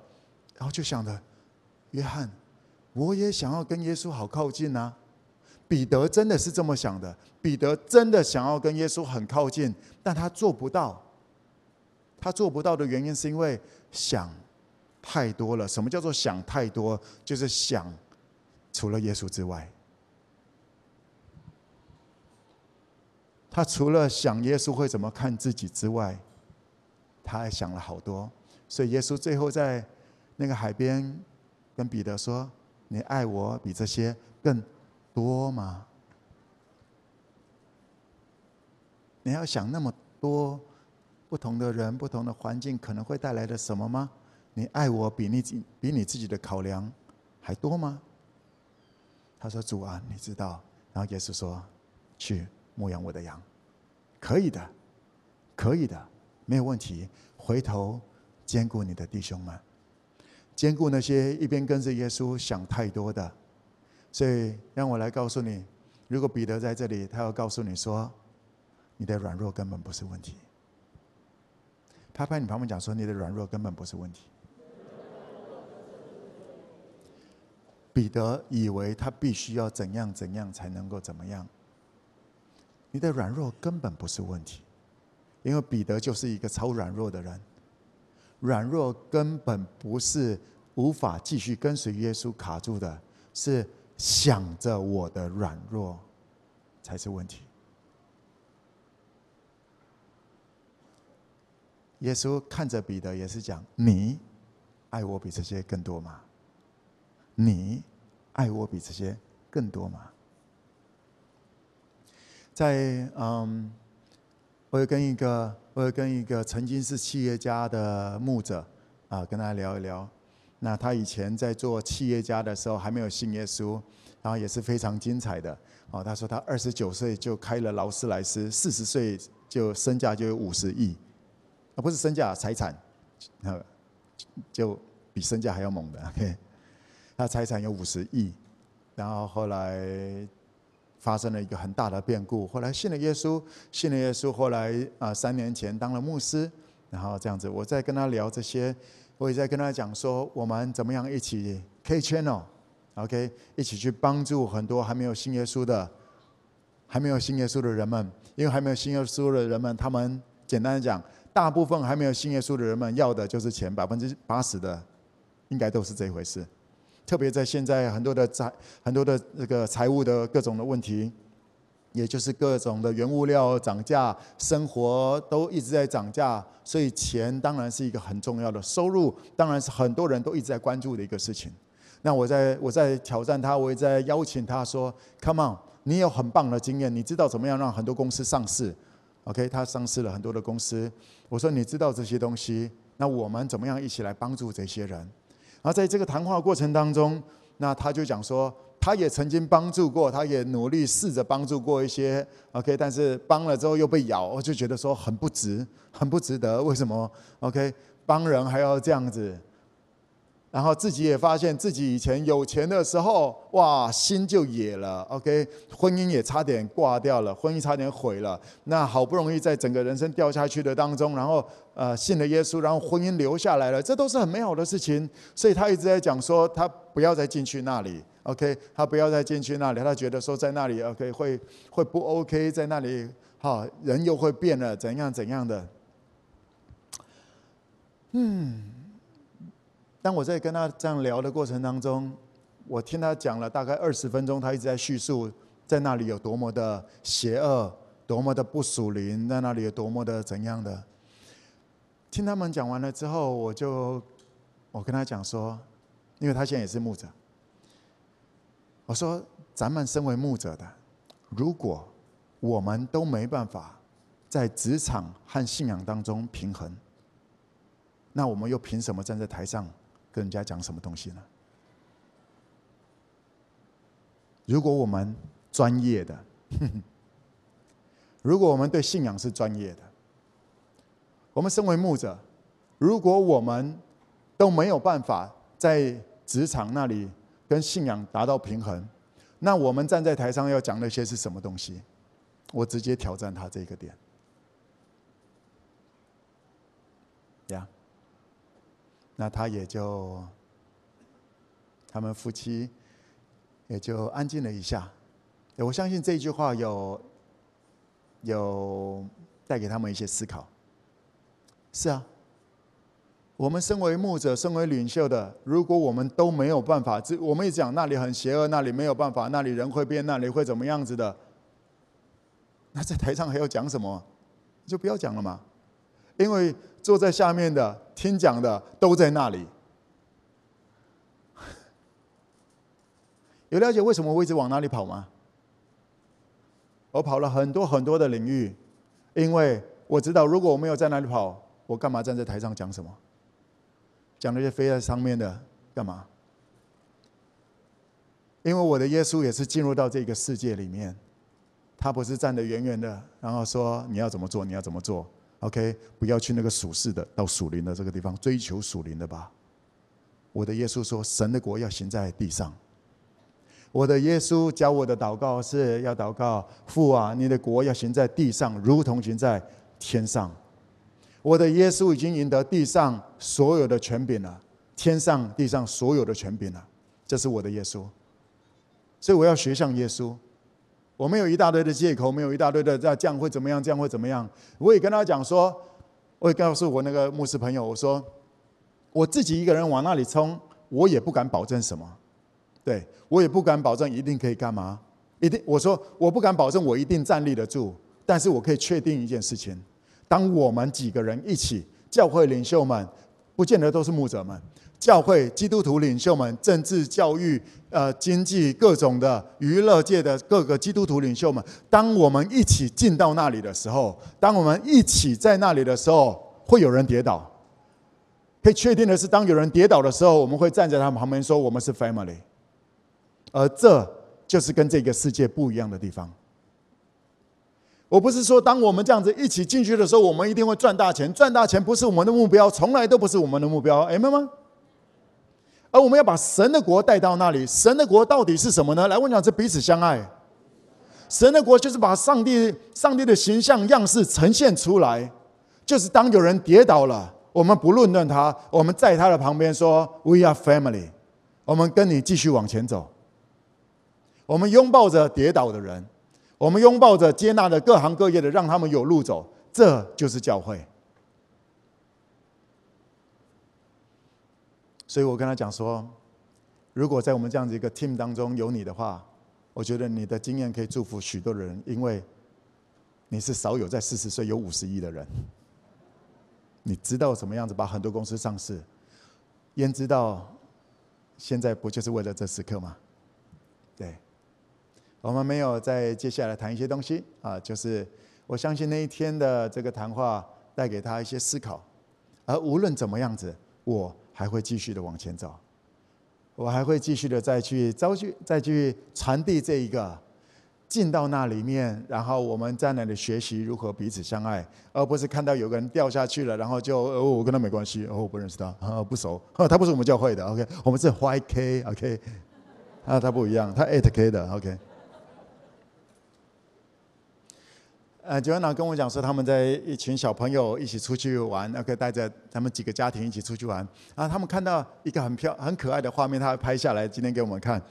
然后就想着，约翰，我也想要跟耶稣好靠近啊。彼得真的是这么想的，彼得真的想要跟耶稣很靠近，但他做不到。他做不到的原因是因为想太多了。什么叫做想太多？就是想除了耶稣之外，他除了想耶稣会怎么看自己之外。他还想了好多，所以耶稣最后在那个海边跟彼得说：“你爱我比这些更多吗？你要想那么多不同的人、不同的环境可能会带来的什么吗？你爱我比你比你自己的考量还多吗？”他说：“主啊，你知道。”然后耶稣说：“去牧养我的羊，可以的，可以的。”没有问题，回头兼顾你的弟兄们，兼顾那些一边跟着耶稣想太多的。所以让我来告诉你，如果彼得在这里，他要告诉你说，你的软弱根本不是问题。拍拍你旁边讲说，你的软弱根本不是问题。彼得以为他必须要怎样怎样才能够怎么样，你的软弱根本不是问题。因为彼得就是一个超软弱的人，软弱根本不是无法继续跟随耶稣卡住的，是想着我的软弱才是问题。耶稣看着彼得也是讲：“你爱我比这些更多吗？你爱我比这些更多吗？”在嗯。我有跟一个，我有跟一个曾经是企业家的牧者啊，跟他聊一聊。那他以前在做企业家的时候还没有信耶稣，然后也是非常精彩的。哦，他说他二十九岁就开了劳斯莱斯，四十岁就身价就有五十亿，啊，不是身价，财产，就比身价还要猛的。OK，他财产有五十亿，然后后来。发生了一个很大的变故，后来信了耶稣，信了耶稣，后来啊三年前当了牧师，然后这样子，我在跟他聊这些，我也在跟他讲说，我们怎么样一起 K Channel，OK，一起去帮助很多还没有信耶稣的，还没有信耶稣的人们，因为还没有信耶稣的人们，他们简单的讲，大部分还没有信耶稣的人们要的就是钱，百分之八十的，应该都是这一回事。特别在现在很多的财很多的这个财务的各种的问题，也就是各种的原物料涨价，生活都一直在涨价，所以钱当然是一个很重要的收入，当然是很多人都一直在关注的一个事情。那我在我在挑战他，我也在邀请他说：“Come on，你有很棒的经验，你知道怎么样让很多公司上市？OK，他上市了很多的公司。我说你知道这些东西，那我们怎么样一起来帮助这些人？”然后在这个谈话过程当中，那他就讲说，他也曾经帮助过，他也努力试着帮助过一些，OK，但是帮了之后又被咬，我就觉得说很不值，很不值得。为什么？OK，帮人还要这样子？然后自己也发现自己以前有钱的时候，哇，心就野了。OK，婚姻也差点挂掉了，婚姻差点毁了。那好不容易在整个人生掉下去的当中，然后呃信了耶稣，然后婚姻留下来了，这都是很美好的事情。所以他一直在讲说，他不要再进去那里。OK，他不要再进去那里，他觉得说在那里 OK 会会不 OK，在那里哈人又会变了，怎样怎样的。嗯，当我在跟他这样聊的过程当中，我听他讲了大概二十分钟，他一直在叙述在那里有多么的邪恶，多么的不属灵，在那里有多么的怎样的。听他们讲完了之后，我就我跟他讲说，因为他现在也是牧者，我说咱们身为牧者的，如果我们都没办法在职场和信仰当中平衡，那我们又凭什么站在台上跟人家讲什么东西呢？如果我们专业的，如果我们对信仰是专业的，我们身为牧者，如果我们都没有办法在职场那里跟信仰达到平衡，那我们站在台上要讲那些是什么东西？我直接挑战他这个点，呀，那他也就，他们夫妻。也就安静了一下，我相信这句话有有带给他们一些思考。是啊，我们身为牧者、身为领袖的，如果我们都没有办法，这我们一讲那里很邪恶，那里没有办法，那里人会变，那里会怎么样子的？那在台上还要讲什么？就不要讲了嘛，因为坐在下面的听讲的都在那里。有了解为什么我一直往哪里跑吗？我跑了很多很多的领域，因为我知道，如果我没有在哪里跑，我干嘛站在台上讲什么？讲那些飞在上面的干嘛？因为我的耶稣也是进入到这个世界里面，他不是站得远远的，然后说你要怎么做，你要怎么做？OK，不要去那个属世的，到属灵的这个地方追求属灵的吧。我的耶稣说，神的国要行在地上。我的耶稣教我的祷告是要祷告父啊，你的国要行在地上，如同行在天上。我的耶稣已经赢得地上所有的权柄了，天上地上所有的权柄了。这是我的耶稣，所以我要学像耶稣。我没有一大堆的借口，没有一大堆的这样会怎么样，这样会怎么样。我也跟他讲说，我也告诉我那个牧师朋友，我说我自己一个人往那里冲，我也不敢保证什么。对，我也不敢保证一定可以干嘛，一定我说我不敢保证我一定站立得住，但是我可以确定一件事情：当我们几个人一起，教会领袖们，不见得都是牧者们，教会基督徒领袖们，政治、教育、呃经济各种的娱乐界的各个基督徒领袖们，当我们一起进到那里的时候，当我们一起在那里的时候，会有人跌倒。可以确定的是，当有人跌倒的时候，我们会站在他们旁边说：“我们是 family。”而这就是跟这个世界不一样的地方。我不是说，当我们这样子一起进去的时候，我们一定会赚大钱。赚大钱不是我们的目标，从来都不是我们的目标，明白吗？而我们要把神的国带到那里。神的国到底是什么呢？来，我讲是彼此相爱。神的国就是把上帝、上帝的形象样式呈现出来。就是当有人跌倒了，我们不论断他，我们在他的旁边说：“We are family。”我们跟你继续往前走。我们拥抱着跌倒的人，我们拥抱着接纳的各行各业的，让他们有路走，这就是教会。所以我跟他讲说，如果在我们这样子一个 team 当中有你的话，我觉得你的经验可以祝福许多人，因为你是少有在四十岁有五十亿的人，你知道怎么样子把很多公司上市，焉知道现在不就是为了这时刻吗？对。我们没有再接下来谈一些东西啊，就是我相信那一天的这个谈话带给他一些思考，而无论怎么样子，我还会继续的往前走，我还会继续的再去招去再去传递这一个进到那里面，然后我们在那里学习如何彼此相爱，而不是看到有个人掉下去了，然后就哦我跟他没关系，哦我不认识他，啊不熟，他不是我们教会的，OK，我们是 YK，OK，啊他不一样，他 8K 的，OK。呃九院长跟我讲说，他们在一群小朋友一起出去玩，OK，带着他们几个家庭一起出去玩。然后他们看到一个很漂、很可爱的画面，他拍下来，今天给我们看。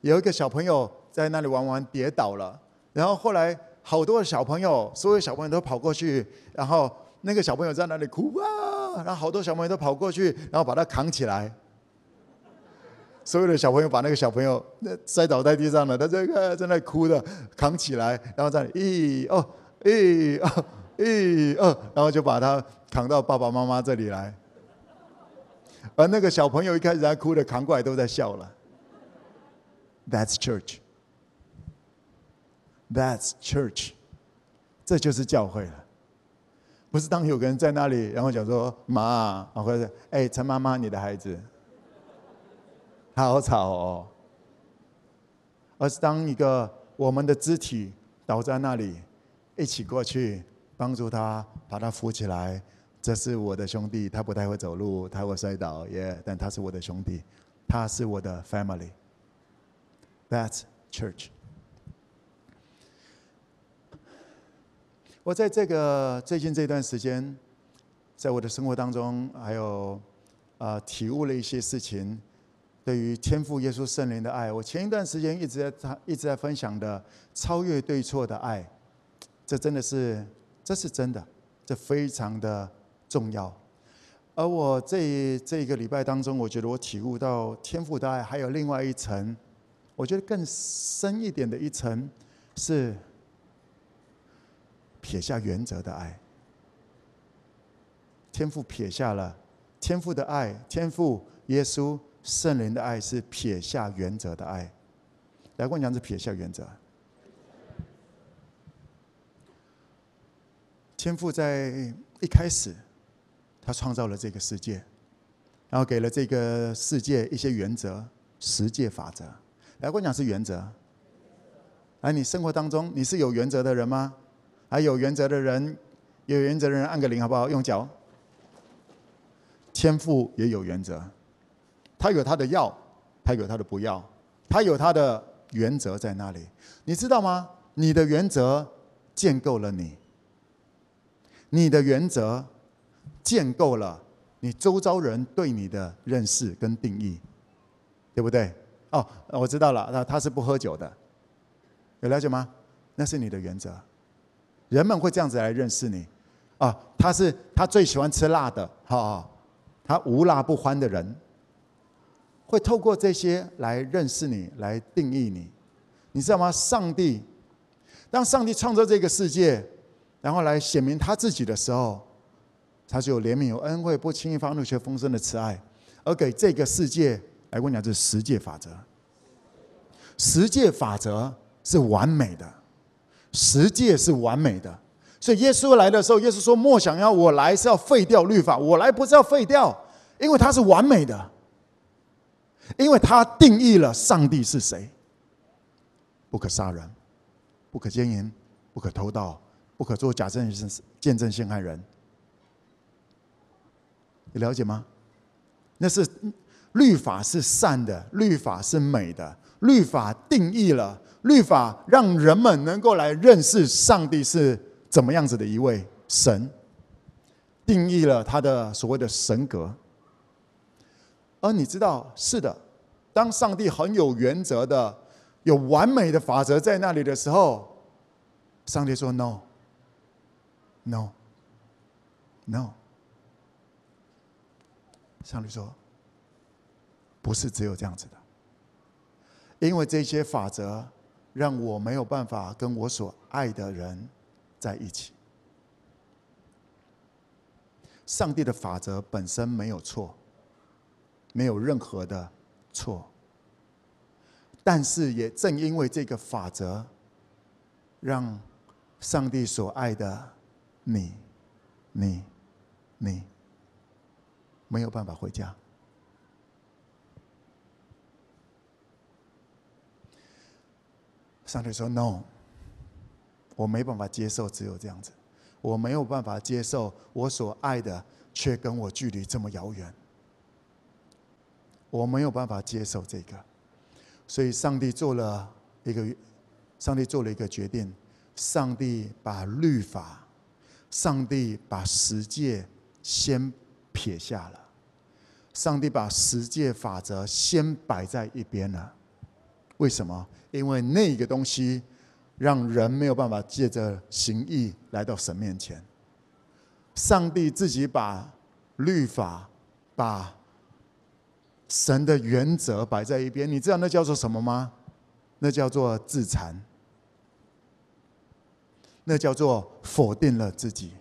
有一个小朋友在那里玩玩跌倒了，然后后来好多小朋友，所有小朋友都跑过去，然后那个小朋友在那里哭啊然后好多小朋友都跑过去，然后把他扛起来。所有的小朋友把那个小朋友那摔倒在地上了，他这个在那哭的，扛起来，然后在一哦一哦一哦，然后就把他扛到爸爸妈妈这里来。而那个小朋友一开始还哭的，扛过来都在笑了。That's church. That's church. 这就是教会了。不是当有个人在那里，然后讲说妈啊，或者哎陈妈妈，你的孩子。好吵哦！而是当一个我们的肢体倒在那里，一起过去帮助他，把他扶起来。这是我的兄弟，他不太会走路，他会摔倒，耶！但他是我的兄弟，他是我的 family。That's church。我在这个最近这段时间，在我的生活当中，还有啊体悟了一些事情。对于天赋耶稣圣灵的爱，我前一段时间一直在他一直在分享的超越对错的爱，这真的是这是真的，这非常的重要。而我这这一个礼拜当中，我觉得我体悟到天父的爱还有另外一层，我觉得更深一点的一层是撇下原则的爱。天父撇下了天父的爱，天父耶稣。圣灵的爱是撇下原则的爱，来我讲是撇下原则。天父在一开始，他创造了这个世界，然后给了这个世界一些原则、十诫法则。来跟我讲是原则。而你生活当中你是有原则的人吗？还有原则的人，有原则的人按个铃好不好？用脚。天父也有原则。他有他的要，他有他的不要，他有他的原则在那里，你知道吗？你的原则建构了你，你的原则建构了你周遭人对你的认识跟定义，对不对？哦，我知道了，那他是不喝酒的，有了解吗？那是你的原则，人们会这样子来认识你，啊，他是他最喜欢吃辣的，哈，他无辣不欢的人。会透过这些来认识你，来定义你，你知道吗？上帝，当上帝创造这个世界，然后来显明他自己的时候，他就有怜悯、有恩惠、不轻易发怒、却丰盛的慈爱，而给这个世界来跟你讲，这是十诫法则。十诫法则是完美的，十诫是完美的，所以耶稣来的时候，耶稣说：“莫想要我来是要废掉律法，我来不是要废掉，因为它是完美的。”因为他定义了上帝是谁，不可杀人，不可奸淫，不可偷盗，不可做假证人见证陷害人。你了解吗？那是律法是善的，律法是美的，律法定义了，律法让人们能够来认识上帝是怎么样子的一位神，定义了他的所谓的神格。而你知道，是的，当上帝很有原则的、有完美的法则在那里的时候，上帝说 “No” No. No.。上帝说：“不是只有这样子的，因为这些法则让我没有办法跟我所爱的人在一起。上帝的法则本身没有错。”没有任何的错，但是也正因为这个法则，让上帝所爱的你、你、你没有办法回家。上帝说：“No，我没办法接受只有这样子，我没有办法接受我所爱的却跟我距离这么遥远。”我没有办法接受这个，所以上帝做了一个，上帝做了一个决定，上帝把律法，上帝把十诫先撇下了，上帝把十诫法则先摆在一边了。为什么？因为那个东西让人没有办法借着行义来到神面前。上帝自己把律法，把神的原则摆在一边。你知道那叫做什么吗？那叫做自残，那叫做否定了自己。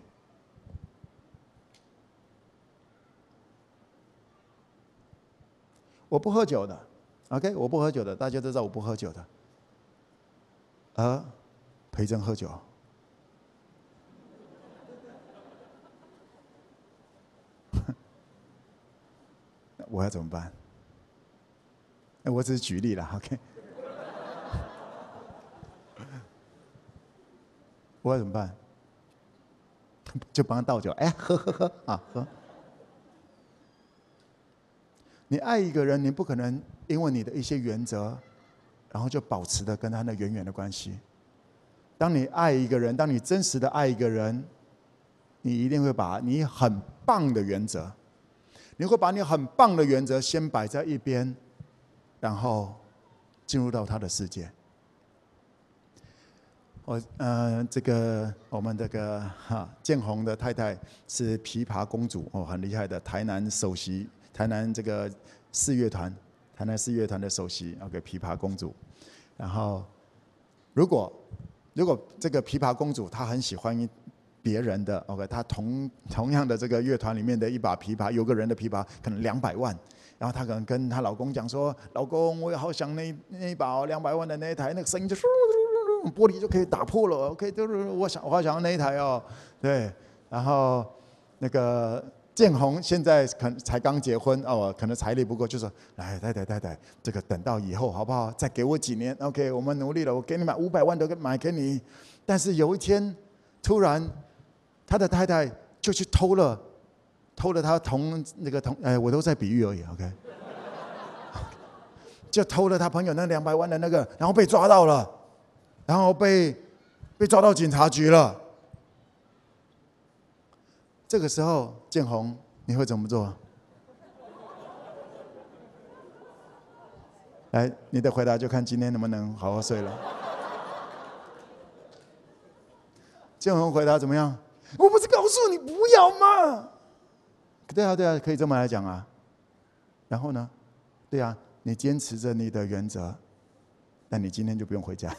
我不喝酒的，OK，我不喝酒的，大家都知道我不喝酒的。而培珍喝酒，我要怎么办？我只是举例了，OK。我要怎么办？就帮他倒酒，哎，喝喝喝啊，喝。你爱一个人，你不可能因为你的一些原则，然后就保持的跟他那远远的关系。当你爱一个人，当你真实的爱一个人，你一定会把你很棒的原则，你会把你很棒的原则先摆在一边，然后进入到他的世界。我呃，这个我们这个哈建宏的太太是琵琶公主哦，很厉害的台南首席。台南这个四乐团，台南四乐团的首席，OK，琵琶公主。然后，如果如果这个琵琶公主她很喜欢别人的，OK，她同同样的这个乐团里面的一把琵琶，有个人的琵琶可能两百万，然后她可能跟她老公讲说：“老公，我也好想那那一把两百万的那一台，那个声音就玻璃就可以打破了，OK，就是我想我好想要那一台哦，对，然后那个。”建宏现在可能才刚结婚哦，可能财力不够，就说：“来，太太太太，这个等到以后好不好？再给我几年，OK，我们努力了，我给你买五百万都给买给你。”但是有一天，突然他的太太就去偷了，偷了他同那个同哎，我都在比喻而已，OK，就偷了他朋友那两百万的那个，然后被抓到了，然后被被抓到警察局了。这个时候，建宏，你会怎么做？来，你的回答就看今天能不能好好睡了。建宏回答怎么样？我不是告诉你不要吗？对啊，对啊，可以这么来讲啊。然后呢？对啊，你坚持着你的原则，那你今天就不用回家。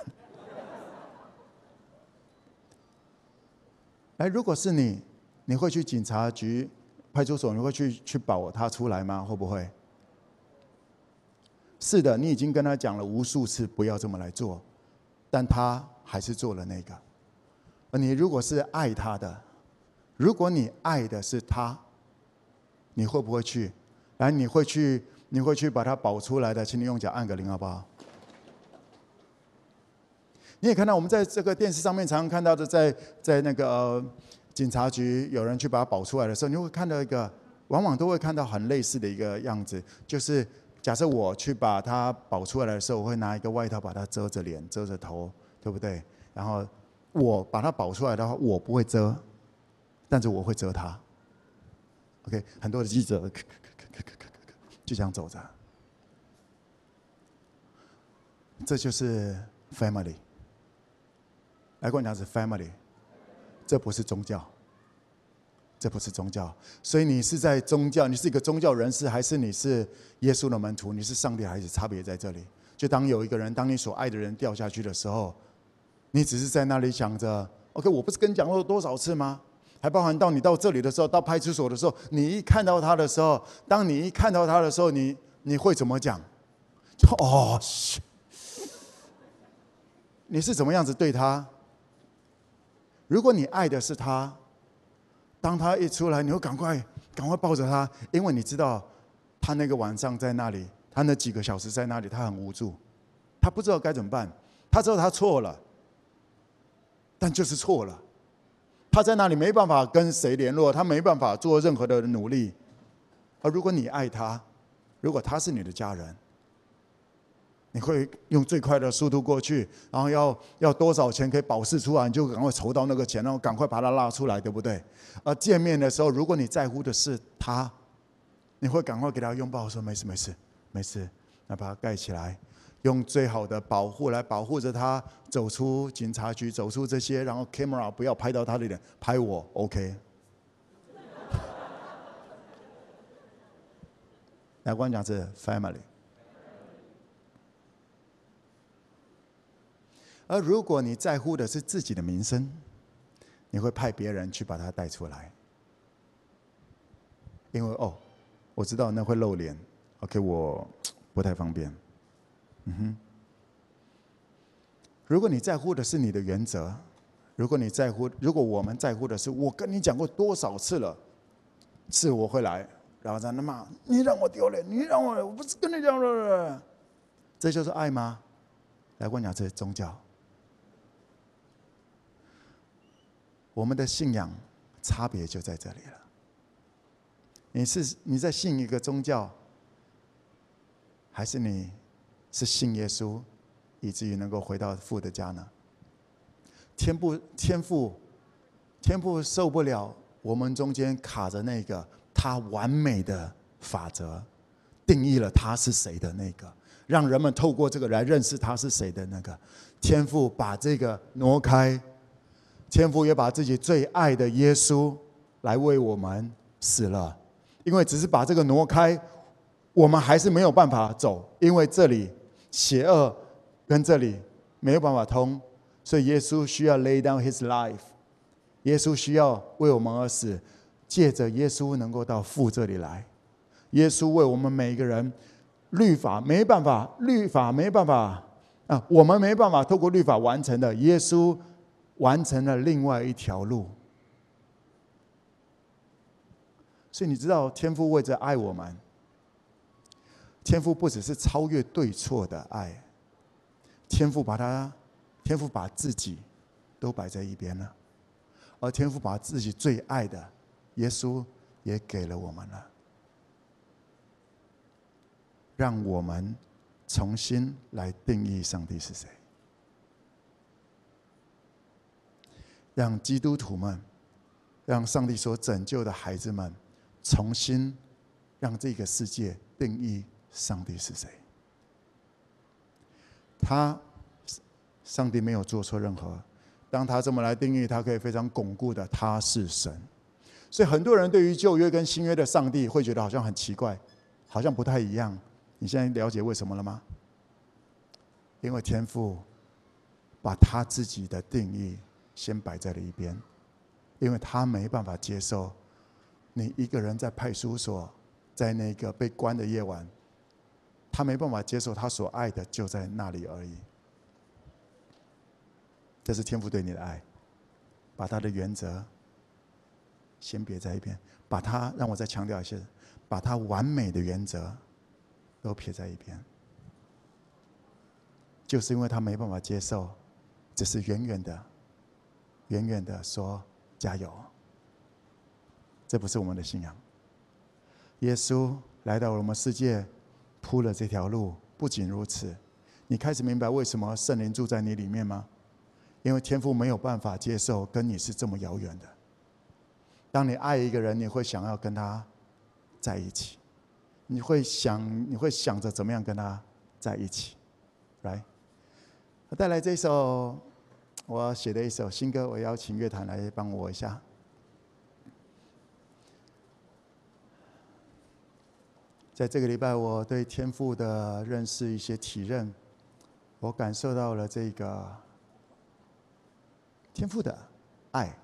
哎，如果是你。你会去警察局、派出所？你会去去保他出来吗？会不会？是的，你已经跟他讲了无数次不要这么来做，但他还是做了那个。你如果是爱他的，如果你爱的是他，你会不会去？来，你会去？你会去把他保出来的？请你用脚按个铃，好不好？你也看到我们在这个电视上面常常看到的，在在那个。呃警察局有人去把它保出来的时候，你会看到一个，往往都会看到很类似的一个样子，就是假设我去把它保出来的时候，我会拿一个外套把它遮着脸、遮着头，对不对？然后我把它保出来的话，我不会遮，但是我会遮它。OK，很多的记者就这样走着，这就是 family。来跟我讲是 family。这不是宗教，这不是宗教。所以你是在宗教，你是一个宗教人士，还是你是耶稣的门徒？你是上帝还是，差别在这里。就当有一个人，当你所爱的人掉下去的时候，你只是在那里想着：“OK，我不是跟你讲过多少次吗？”还包含到你到这里的时候，到派出所的时候，你一看到他的时候，当你一看到他的时候，你你会怎么讲？哦，你是怎么样子对他？如果你爱的是他，当他一出来，你会赶快赶快抱着他，因为你知道他那个晚上在那里，他那几个小时在那里，他很无助，他不知道该怎么办，他知道他错了，但就是错了，他在那里没办法跟谁联络，他没办法做任何的努力，而如果你爱他，如果他是你的家人。你会用最快的速度过去，然后要要多少钱可以保释出来，你就赶快筹到那个钱，然后赶快把他拉出来，对不对？而见面的时候，如果你在乎的是他，你会赶快给他拥抱，说没事没事没事，那把他盖起来，用最好的保护来保护着他走出警察局，走出这些，然后 camera 不要拍到他的脸，拍我 OK。来，我讲是 family。而如果你在乎的是自己的名声，你会派别人去把他带出来，因为哦，我知道那会露脸，OK，我不太方便。嗯哼。如果你在乎的是你的原则，如果你在乎，如果我们在乎的是我跟你讲过多少次了，是我会来，然后在那骂你让我丢脸，你让我，我不是跟你讲了，这就是爱吗？来，我讲这宗教。我们的信仰差别就在这里了。你是你在信一个宗教，还是你是信耶稣，以至于能够回到父的家呢？天父天父天父受不了我们中间卡着那个他完美的法则，定义了他是谁的那个，让人们透过这个来认识他是谁的那个。天父把这个挪开。天父也把自己最爱的耶稣来为我们死了，因为只是把这个挪开，我们还是没有办法走，因为这里邪恶跟这里没有办法通，所以耶稣需要 lay down his life，耶稣需要为我们而死，借着耶稣能够到父这里来，耶稣为我们每一个人，律法没办法，律法没办法啊，我们没办法透过律法完成的，耶稣。完成了另外一条路，所以你知道，天父为着爱我们，天父不只是超越对错的爱，天父把他，天父把自己都摆在一边了，而天父把自己最爱的耶稣也给了我们了，让我们重新来定义上帝是谁。让基督徒们，让上帝所拯救的孩子们，重新让这个世界定义上帝是谁。他，上帝没有做错任何。当他这么来定义，他可以非常巩固的，他是神。所以很多人对于旧约跟新约的上帝会觉得好像很奇怪，好像不太一样。你现在了解为什么了吗？因为天父把他自己的定义。先摆在了一边，因为他没办法接受你一个人在派出所，在那个被关的夜晚，他没办法接受他所爱的就在那里而已。这是天父对你的爱，把他的原则先别在一边，把他让我再强调一下，把他完美的原则都撇在一边，就是因为他没办法接受，只是远远的。远远的说加油，这不是我们的信仰。耶稣来到我们世界，铺了这条路。不仅如此，你开始明白为什么圣灵住在你里面吗？因为天父没有办法接受跟你是这么遥远的。当你爱一个人，你会想要跟他在一起，你会想，你会想着怎么样跟他在一起。来，我带来这首。我写的一首新歌，我邀请乐团来帮我一下。在这个礼拜，我对天赋的认识一些体认，我感受到了这个天赋的爱，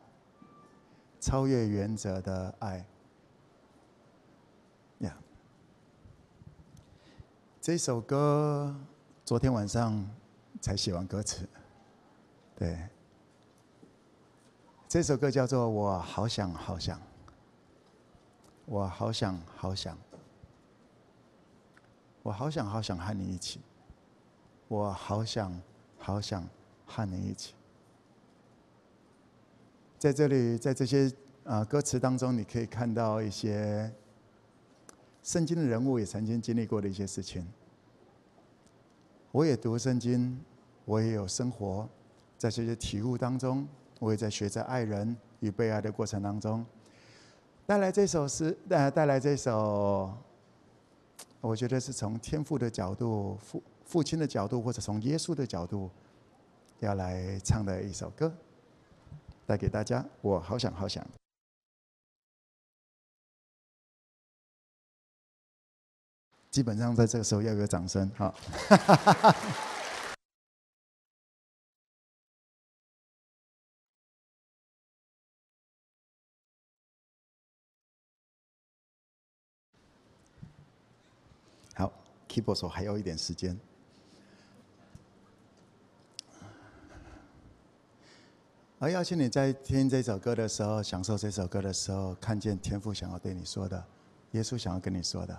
超越原则的爱。呀，这首歌昨天晚上才写完歌词。对，这首歌叫做《我好想好想》，我好想好想，我好想好想和你一起，我好想好想和你一起。在这里，在这些啊歌词当中，你可以看到一些圣经的人物也曾经经历过的一些事情。我也读圣经，我也有生活。在这些体悟当中，我也在学着爱人与被爱的过程当中，带来这首诗，呃带来这首，我觉得是从天父的角度、父父亲的角度，或者从耶稣的角度，要来唱的一首歌，带给大家。我好想好想。基本上在这个时候要有掌声，好。，keyboard 手还有一点时间。而邀请你在听这首歌的时候，享受这首歌的时候，看见天父想要对你说的，耶稣想要跟你说的。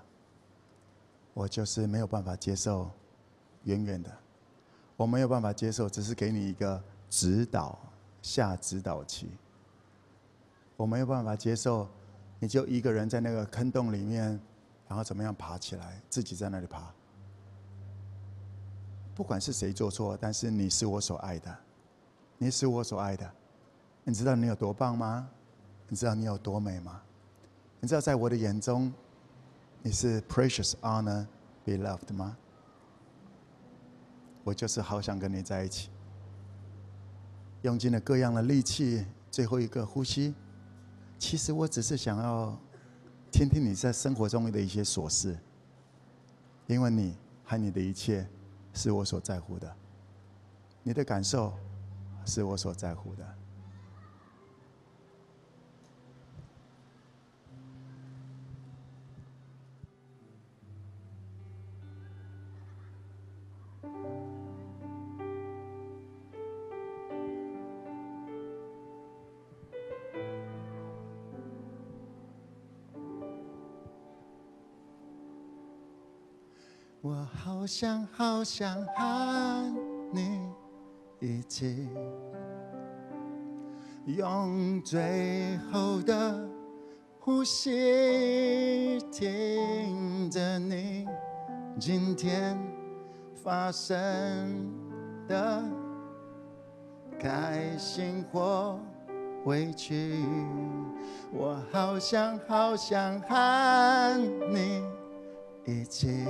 我就是没有办法接受远远的，我没有办法接受，只是给你一个指导下指导棋。我没有办法接受，你就一个人在那个坑洞里面，然后怎么样爬起来，自己在那里爬。不管是谁做错，但是你是我所爱的。你是我所爱的，你知道你有多棒吗？你知道你有多美吗？你知道在我的眼中，你是 precious honor beloved 吗？我就是好想跟你在一起，用尽了各样的力气，最后一个呼吸。其实我只是想要听听你在生活中的一些琐事，因为你和你的一切是我所在乎的，你的感受。是我所在乎的。好想好想和你。一起用最后的呼吸，听着你今天发生的开心或委屈，我好想好想和你一起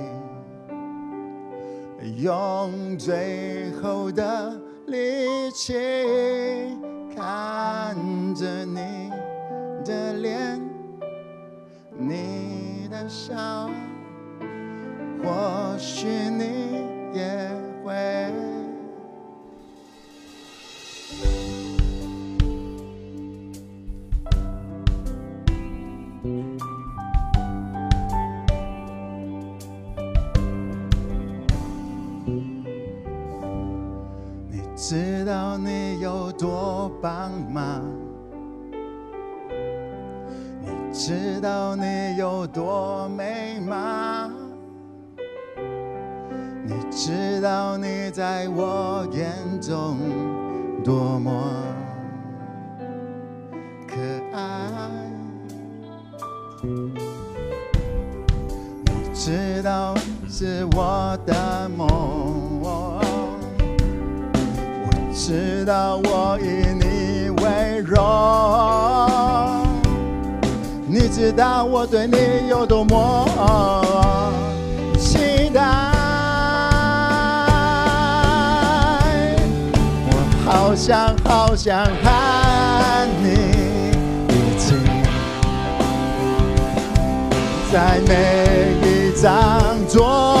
用最后的。力气看着你的脸，你的笑，或许你也会。吗？你知道你有多美吗？你知道你在我眼中多么可爱？你知道是我的梦。我知道我一为荣，你知道我对你有多么期待。我好想好想和你一起，在每一张桌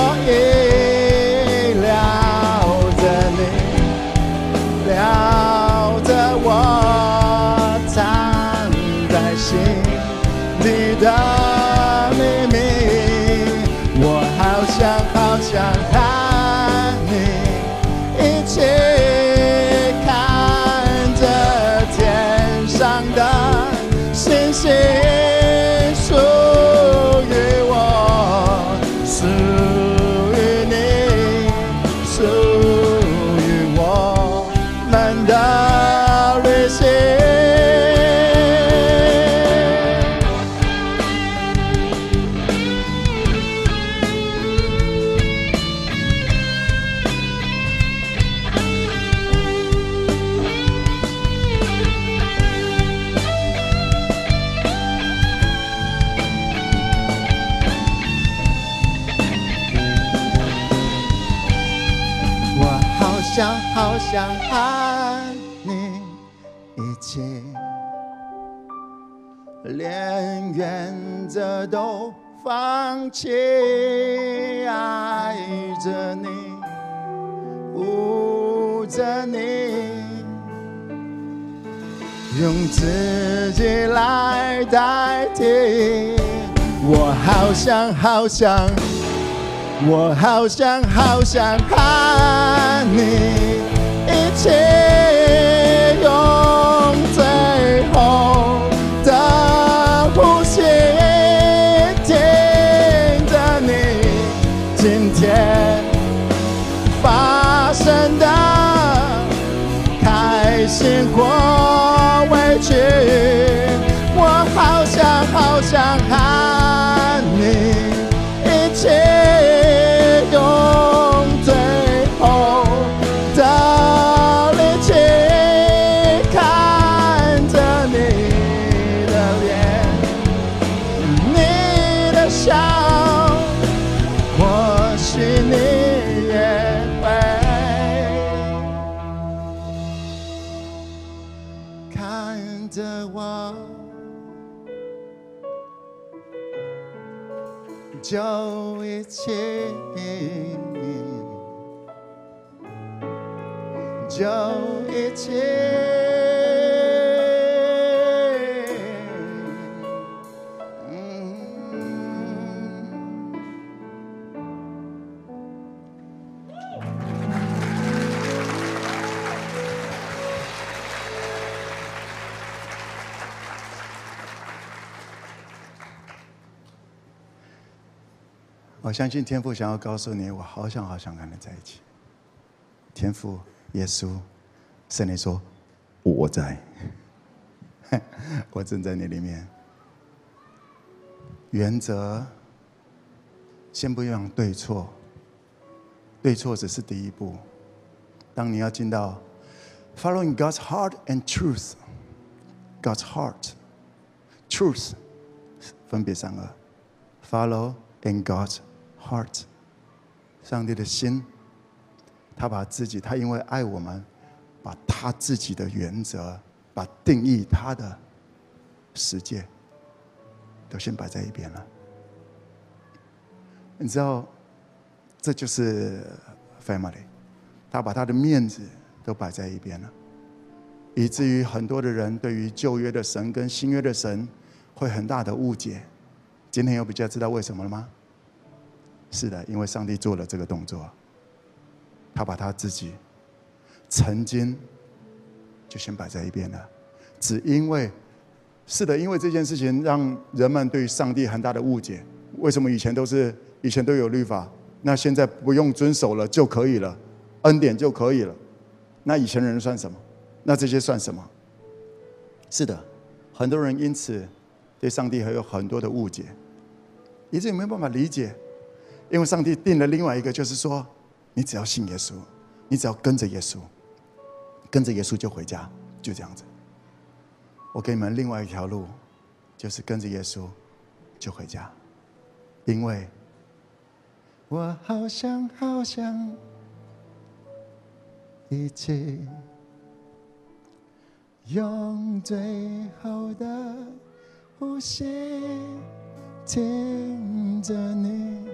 想和你一起，连原则都放弃爱着你，护着你，用自己来代替。我好想好想，我好想好想和你一就一起。我相信天父想要告诉你，我好想好想跟你在一起。天父、耶稣、圣灵说：“我在，我正在你里面。”原则，先不用对错，对错只是第一步。当你要进到 Following God's heart and truth，God's heart，truth，分别三个，Follow in God's。Heart，上帝的心，他把自己，他因为爱我们，把他自己的原则，把定义他的世界，都先摆在一边了。你知道，这就是 family，他把他的面子都摆在一边了，以至于很多的人对于旧约的神跟新约的神会很大的误解。今天有比较知道为什么了吗？是的，因为上帝做了这个动作，他把他自己曾经就先摆在一边了，只因为是的，因为这件事情让人们对上帝很大的误解。为什么以前都是以前都有律法，那现在不用遵守了就可以了，恩典就可以了？那以前人算什么？那这些算什么？是的，很多人因此对上帝还有很多的误解，一直也没有办法理解。因为上帝定了另外一个，就是说，你只要信耶稣，你只要跟着耶稣，跟着耶稣就回家，就这样子。我给你们另外一条路，就是跟着耶稣就回家，因为我好想好想一起用最后的呼吸听着你。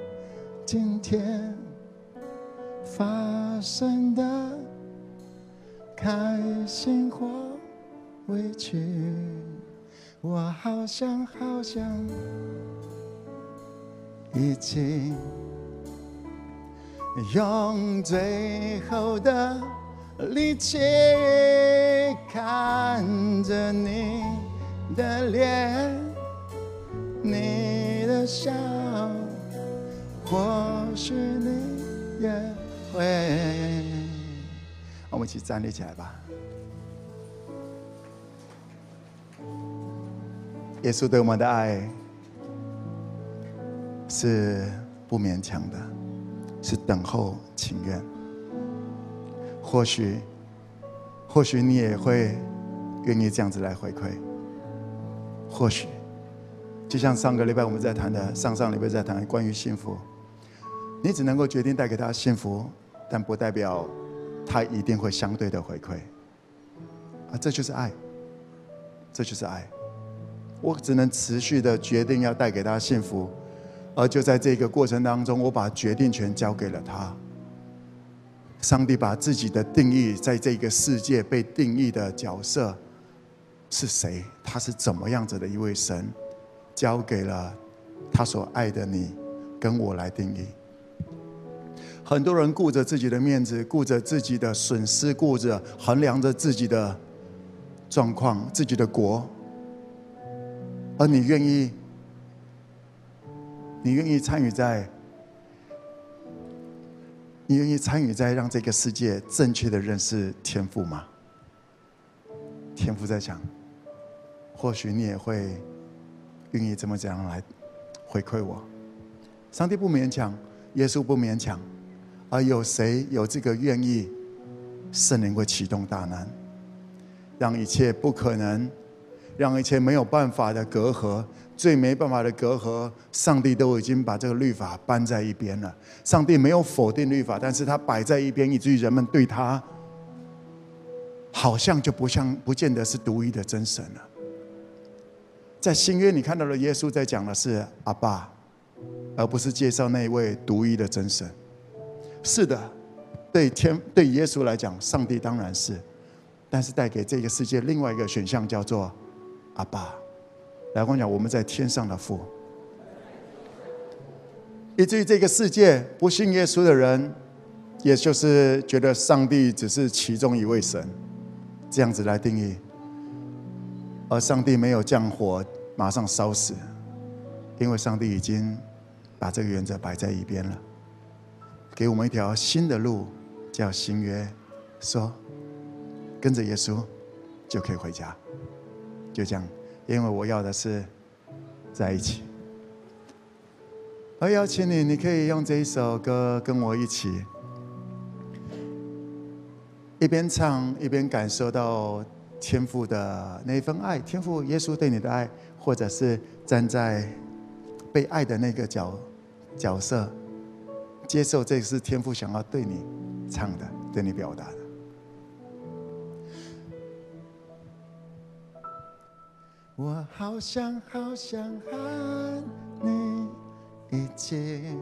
今天发生的开心或委屈，我好想好想已经用最后的力气看着你的脸，你的笑。或许你也会，我们一起站立起来吧。耶稣对我们的爱是不勉强的，是等候情愿。或许，或许你也会愿意这样子来回馈。或许，就像上个礼拜我们在谈的，上上礼拜在谈关于幸福。你只能够决定带给他幸福，但不代表他一定会相对的回馈。啊，这就是爱，这就是爱。我只能持续的决定要带给他幸福，而就在这个过程当中，我把决定权交给了他。上帝把自己的定义，在这个世界被定义的角色是谁？他是怎么样子的一位神？交给了他所爱的你跟我来定义。很多人顾着自己的面子，顾着自己的损失，顾着衡量着自己的状况、自己的国，而你愿意？你愿意参与在？你愿意参与在让这个世界正确的认识天赋吗？天赋在想，或许你也会愿意这么怎样来回馈我。上帝不勉强，耶稣不勉强。而有谁有这个愿意？圣灵会启动大能，让一切不可能，让一切没有办法的隔阂，最没办法的隔阂，上帝都已经把这个律法搬在一边了。上帝没有否定律法，但是他摆在一边，以至于人们对他好像就不像，不见得是独一的真神了。在新约，你看到了耶稣在讲的是阿爸，而不是介绍那位独一的真神。是的，对天对耶稣来讲，上帝当然是，但是带给这个世界另外一个选项叫做阿爸。来，我讲我们在天上的父，以至于这个世界不信耶稣的人，也就是觉得上帝只是其中一位神，这样子来定义，而上帝没有降火马上烧死，因为上帝已经把这个原则摆在一边了。给我们一条新的路，叫新约，说跟着耶稣就可以回家，就这样，因为我要的是在一起。我邀请你，你可以用这一首歌跟我一起，一边唱一边感受到天父的那份爱，天父耶稣对你的爱，或者是站在被爱的那个角角色。接受这是天父想要对你唱的，对你表达的。我好想好想和你一起，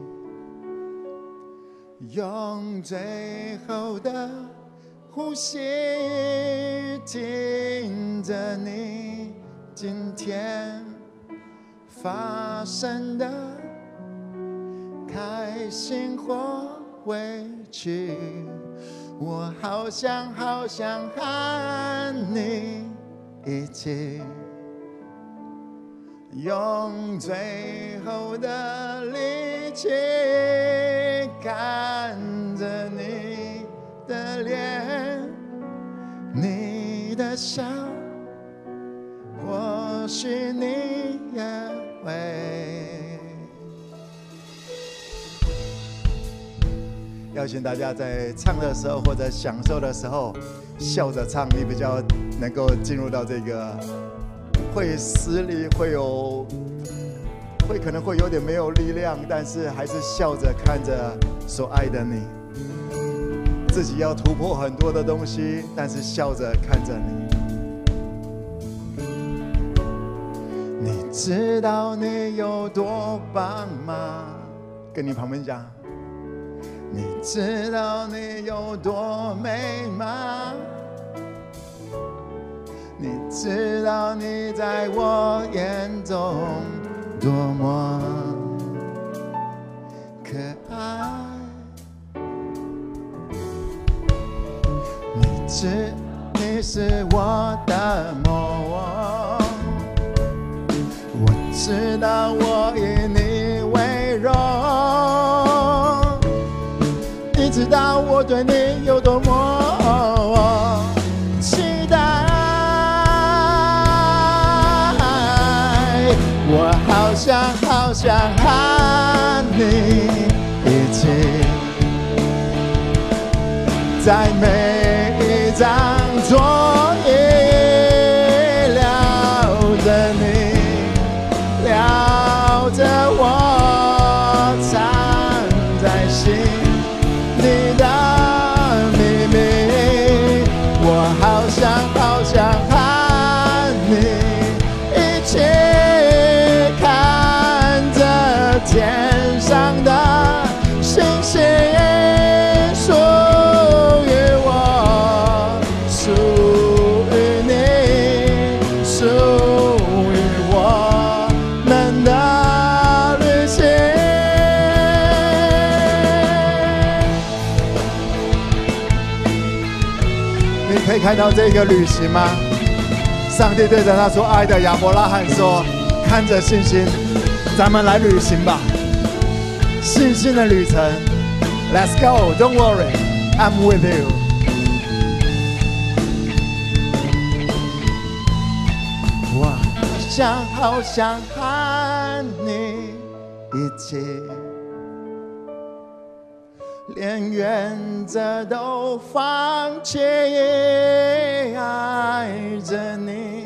用最后的呼吸听着你今天发生的。心或委屈，我好想好想和你一起，用最后的力气看着你的脸，你的笑，或许你也会。邀请大家在唱的时候或者享受的时候笑着唱，你比较能够进入到这个会失力，会有会可能会有点没有力量，但是还是笑着看着所爱的你，自己要突破很多的东西，但是笑着看着你。你知道你有多棒吗？跟你旁边讲。你知道你有多美吗？你知道你在我眼中多么可爱？你知你是我的梦，我知道我已道我对你有多么期待，我好想好想和你一起，在每天上的星星属于我属于你属于我们的旅行你可以看到这个旅行吗？上帝对着他说爱的亚伯拉罕说看着星星咱们来旅行吧，信心的旅程。Let's go, don't worry, I'm with you。”我想，好想和你一起。连原则都放弃，爱着你，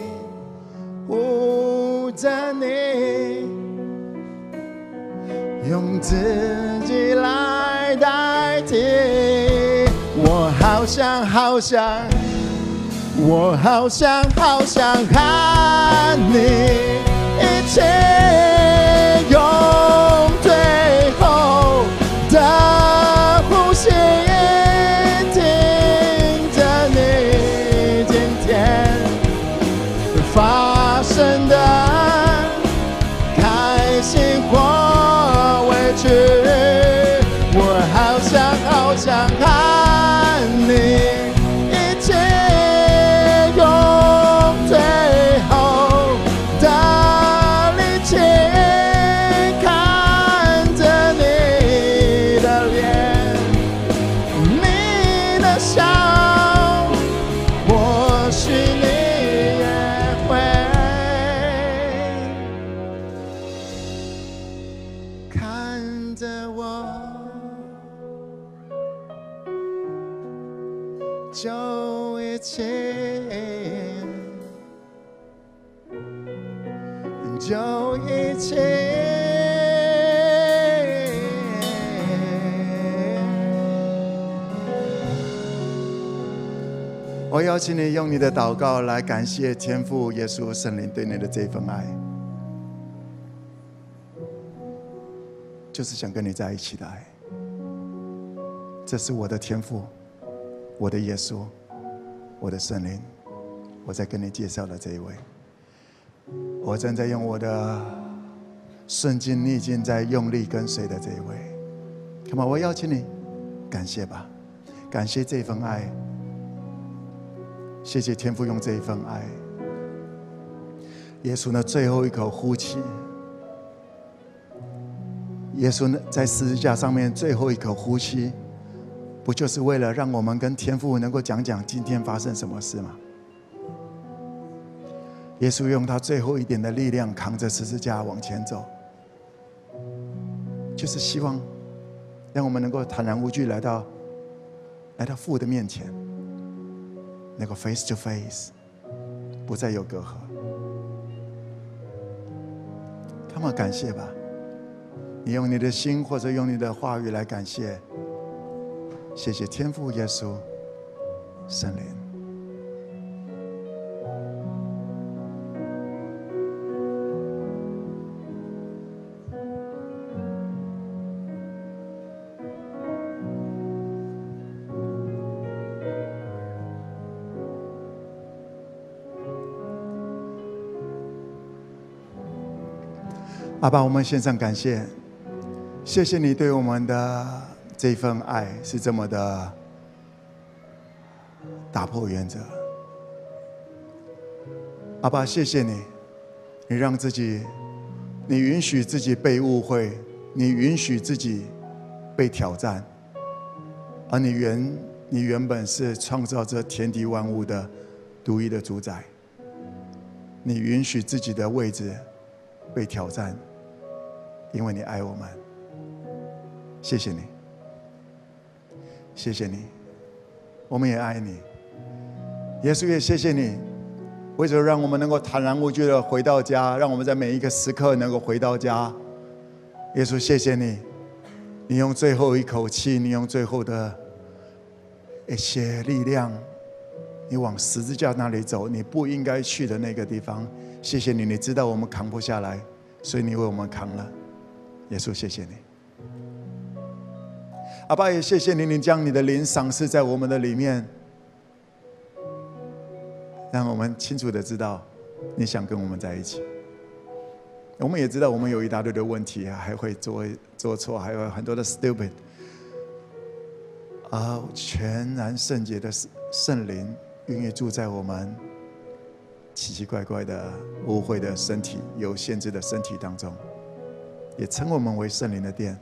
护着你，自己来代替。我好想好想，我好想好想和你一起请你用你的祷告来感谢天父耶稣圣灵对你的这份爱，就是想跟你在一起的爱。这是我的天父，我的耶稣，我的圣灵，我在跟你介绍的这一位。我正在用我的顺境逆境在用力跟随的这一位。Come on，我邀请你感谢吧，感谢这份爱。谢谢天父用这一份爱，耶稣呢最后一口呼气，耶稣呢在十字架上面最后一口呼吸，不就是为了让我们跟天父能够讲讲今天发生什么事吗？耶稣用他最后一点的力量扛着十字架往前走，就是希望让我们能够坦然无惧来到来到父的面前。那个 face to face，不再有隔阂。他们感谢吧，你用你的心或者用你的话语来感谢。谢谢天父耶稣，圣灵。阿爸，我们献上感谢，谢谢你对我们的这份爱是这么的打破原则。阿爸，谢谢你，你让自己，你允许自己被误会，你允许自己被挑战，而你原你原本是创造这天地万物的独一的主宰，你允许自己的位置被挑战。因为你爱我们，谢谢你，谢谢你，我们也爱你。耶稣也谢谢你，为着让我们能够坦然无惧的回到家，让我们在每一个时刻能够回到家。耶稣谢谢你，你用最后一口气，你用最后的一些力量，你往十字架那里走，你不应该去的那个地方。谢谢你，你知道我们扛不下来，所以你为我们扛了。耶稣，谢谢你，阿爸也谢谢你，你将你的灵赏赐在我们的里面，让我们清楚的知道你想跟我们在一起。我们也知道我们有一大堆的问题，还会做做错，还有很多的 stupid。啊，全然圣洁的圣灵愿意住在我们奇奇怪怪的污秽的身体、有限制的身体当中，也称我们为圣灵的殿。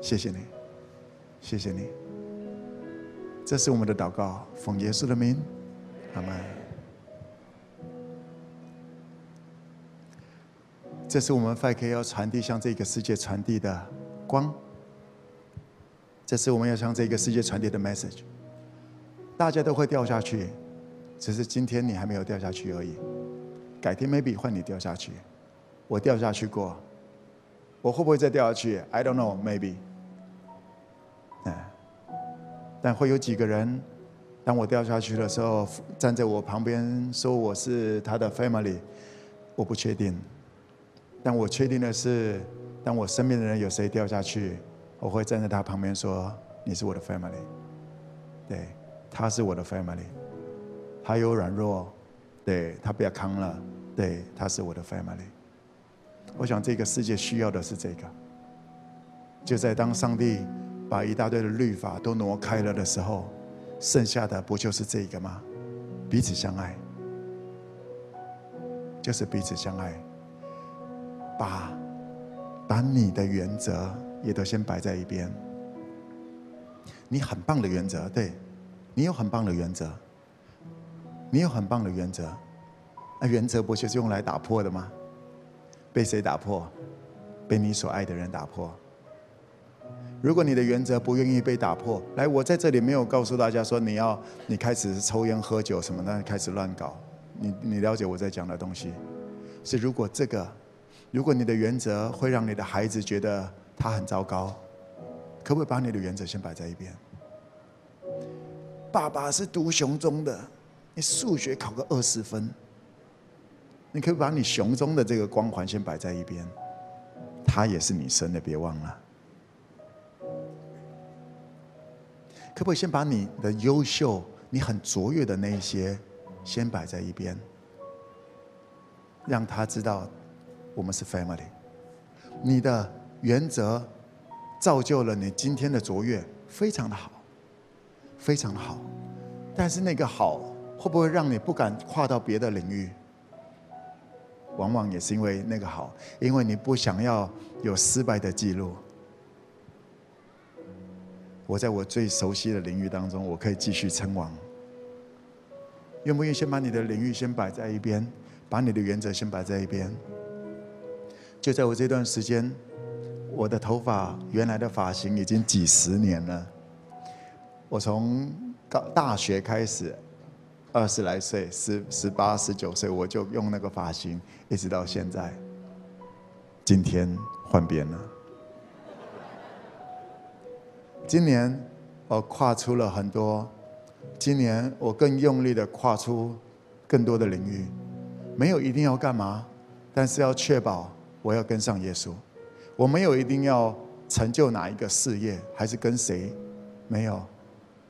谢谢你，谢谢你。这是我们的祷告，奉耶稣的名，阿门。这是我们 5K 要传递向这个世界传递的光。这是我们要向这个世界传递的 message。大家都会掉下去，只是今天你还没有掉下去而已。改天 maybe 换你掉下去。我掉下去过，我会不会再掉下去？I don't know, maybe。但会有几个人，当我掉下去的时候，站在我旁边说我是他的 family，我不确定。但我确定的是，当我身边的人有谁掉下去，我会站在他旁边说：“你是我的 family。”对，他是我的 family。他有软弱，对，他不要扛了，对，他是我的 family。我想这个世界需要的是这个。就在当上帝。把一大堆的律法都挪开了的时候，剩下的不就是这个吗？彼此相爱，就是彼此相爱。把把你的原则也都先摆在一边。你很棒的原则，对，你有很棒的原则，你有很棒的原则。那原则不就是用来打破的吗？被谁打破？被你所爱的人打破。如果你的原则不愿意被打破，来，我在这里没有告诉大家说你要你开始抽烟喝酒什么的，开始乱搞。你你了解我在讲的东西，是如果这个，如果你的原则会让你的孩子觉得他很糟糕，可不可以把你的原则先摆在一边？爸爸是读雄中的，你数学考个二十分，你可以把你雄中的这个光环先摆在一边，他也是你生的，别忘了。可不可以先把你的优秀、你很卓越的那一些，先摆在一边，让他知道我们是 family。你的原则造就了你今天的卓越，非常的好，非常的好。但是那个好会不会让你不敢跨到别的领域？往往也是因为那个好，因为你不想要有失败的记录。我在我最熟悉的领域当中，我可以继续称王。愿不愿意先把你的领域先摆在一边，把你的原则先摆在一边？就在我这段时间，我的头发原来的发型已经几十年了。我从高大学开始，二十来岁，十十八、十九岁，我就用那个发型，一直到现在。今天换边了。今年我跨出了很多，今年我更用力的跨出更多的领域，没有一定要干嘛，但是要确保我要跟上耶稣。我没有一定要成就哪一个事业，还是跟谁，没有，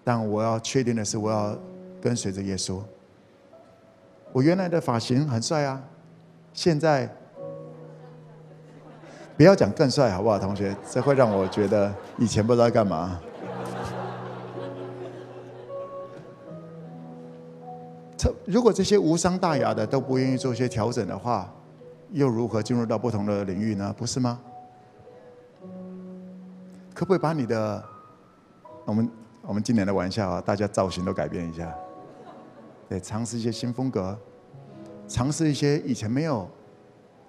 但我要确定的是我要跟随着耶稣。我原来的发型很帅啊，现在。不要讲更帅好不好，同学？这会让我觉得以前不知道干嘛。如果这些无伤大雅的都不愿意做一些调整的话，又如何进入到不同的领域呢？不是吗？可不可以把你的，我们我们今年的玩笑啊，大家造型都改变一下，对，尝试一些新风格，尝试一些以前没有，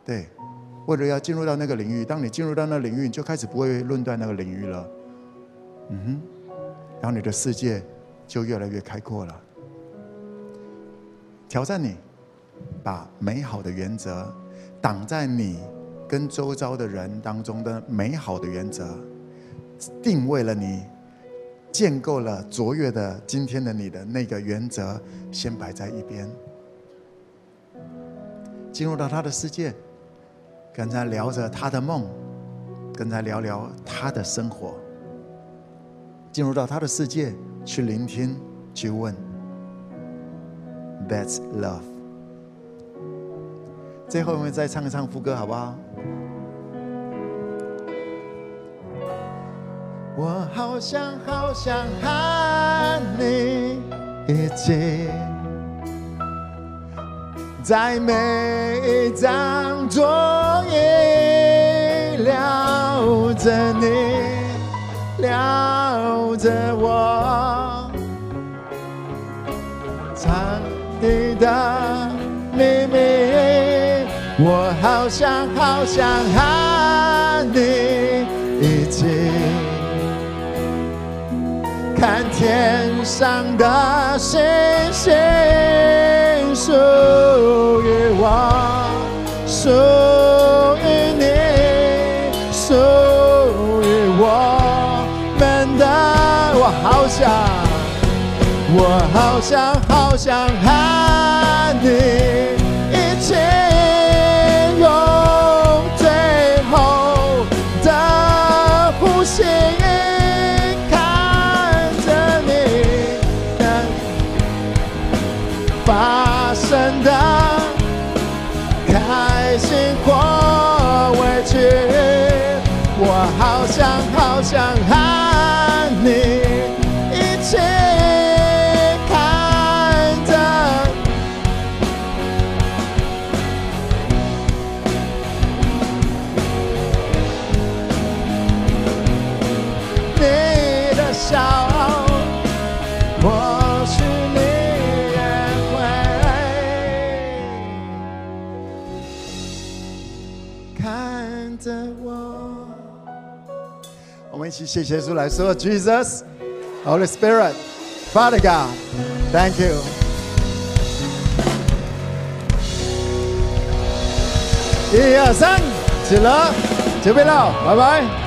对。为了要进入到那个领域，当你进入到那个领域，你就开始不会论断那个领域了。嗯哼，然后你的世界就越来越开阔了。挑战你，把美好的原则挡在你跟周遭的人当中的美好的原则，定位了你，建构了卓越的今天的你的那个原则，先摆在一边，进入到他的世界。跟他聊着他的梦，跟他聊聊他的生活，进入到他的世界去聆听，去问。That's love。最后我们再唱一唱副歌，好不好？我好想好想和你一起，在每一张桌椅聊着你，聊着我，藏你的秘密，我好想好想和你天上的星星，属于我，属于你，属于我们的。我好想，我好想，好想和你伤害我们一起谢谢主来说，Jesus, Holy Spirit, Father God, Thank you。一二三，起了，准备了，拜拜。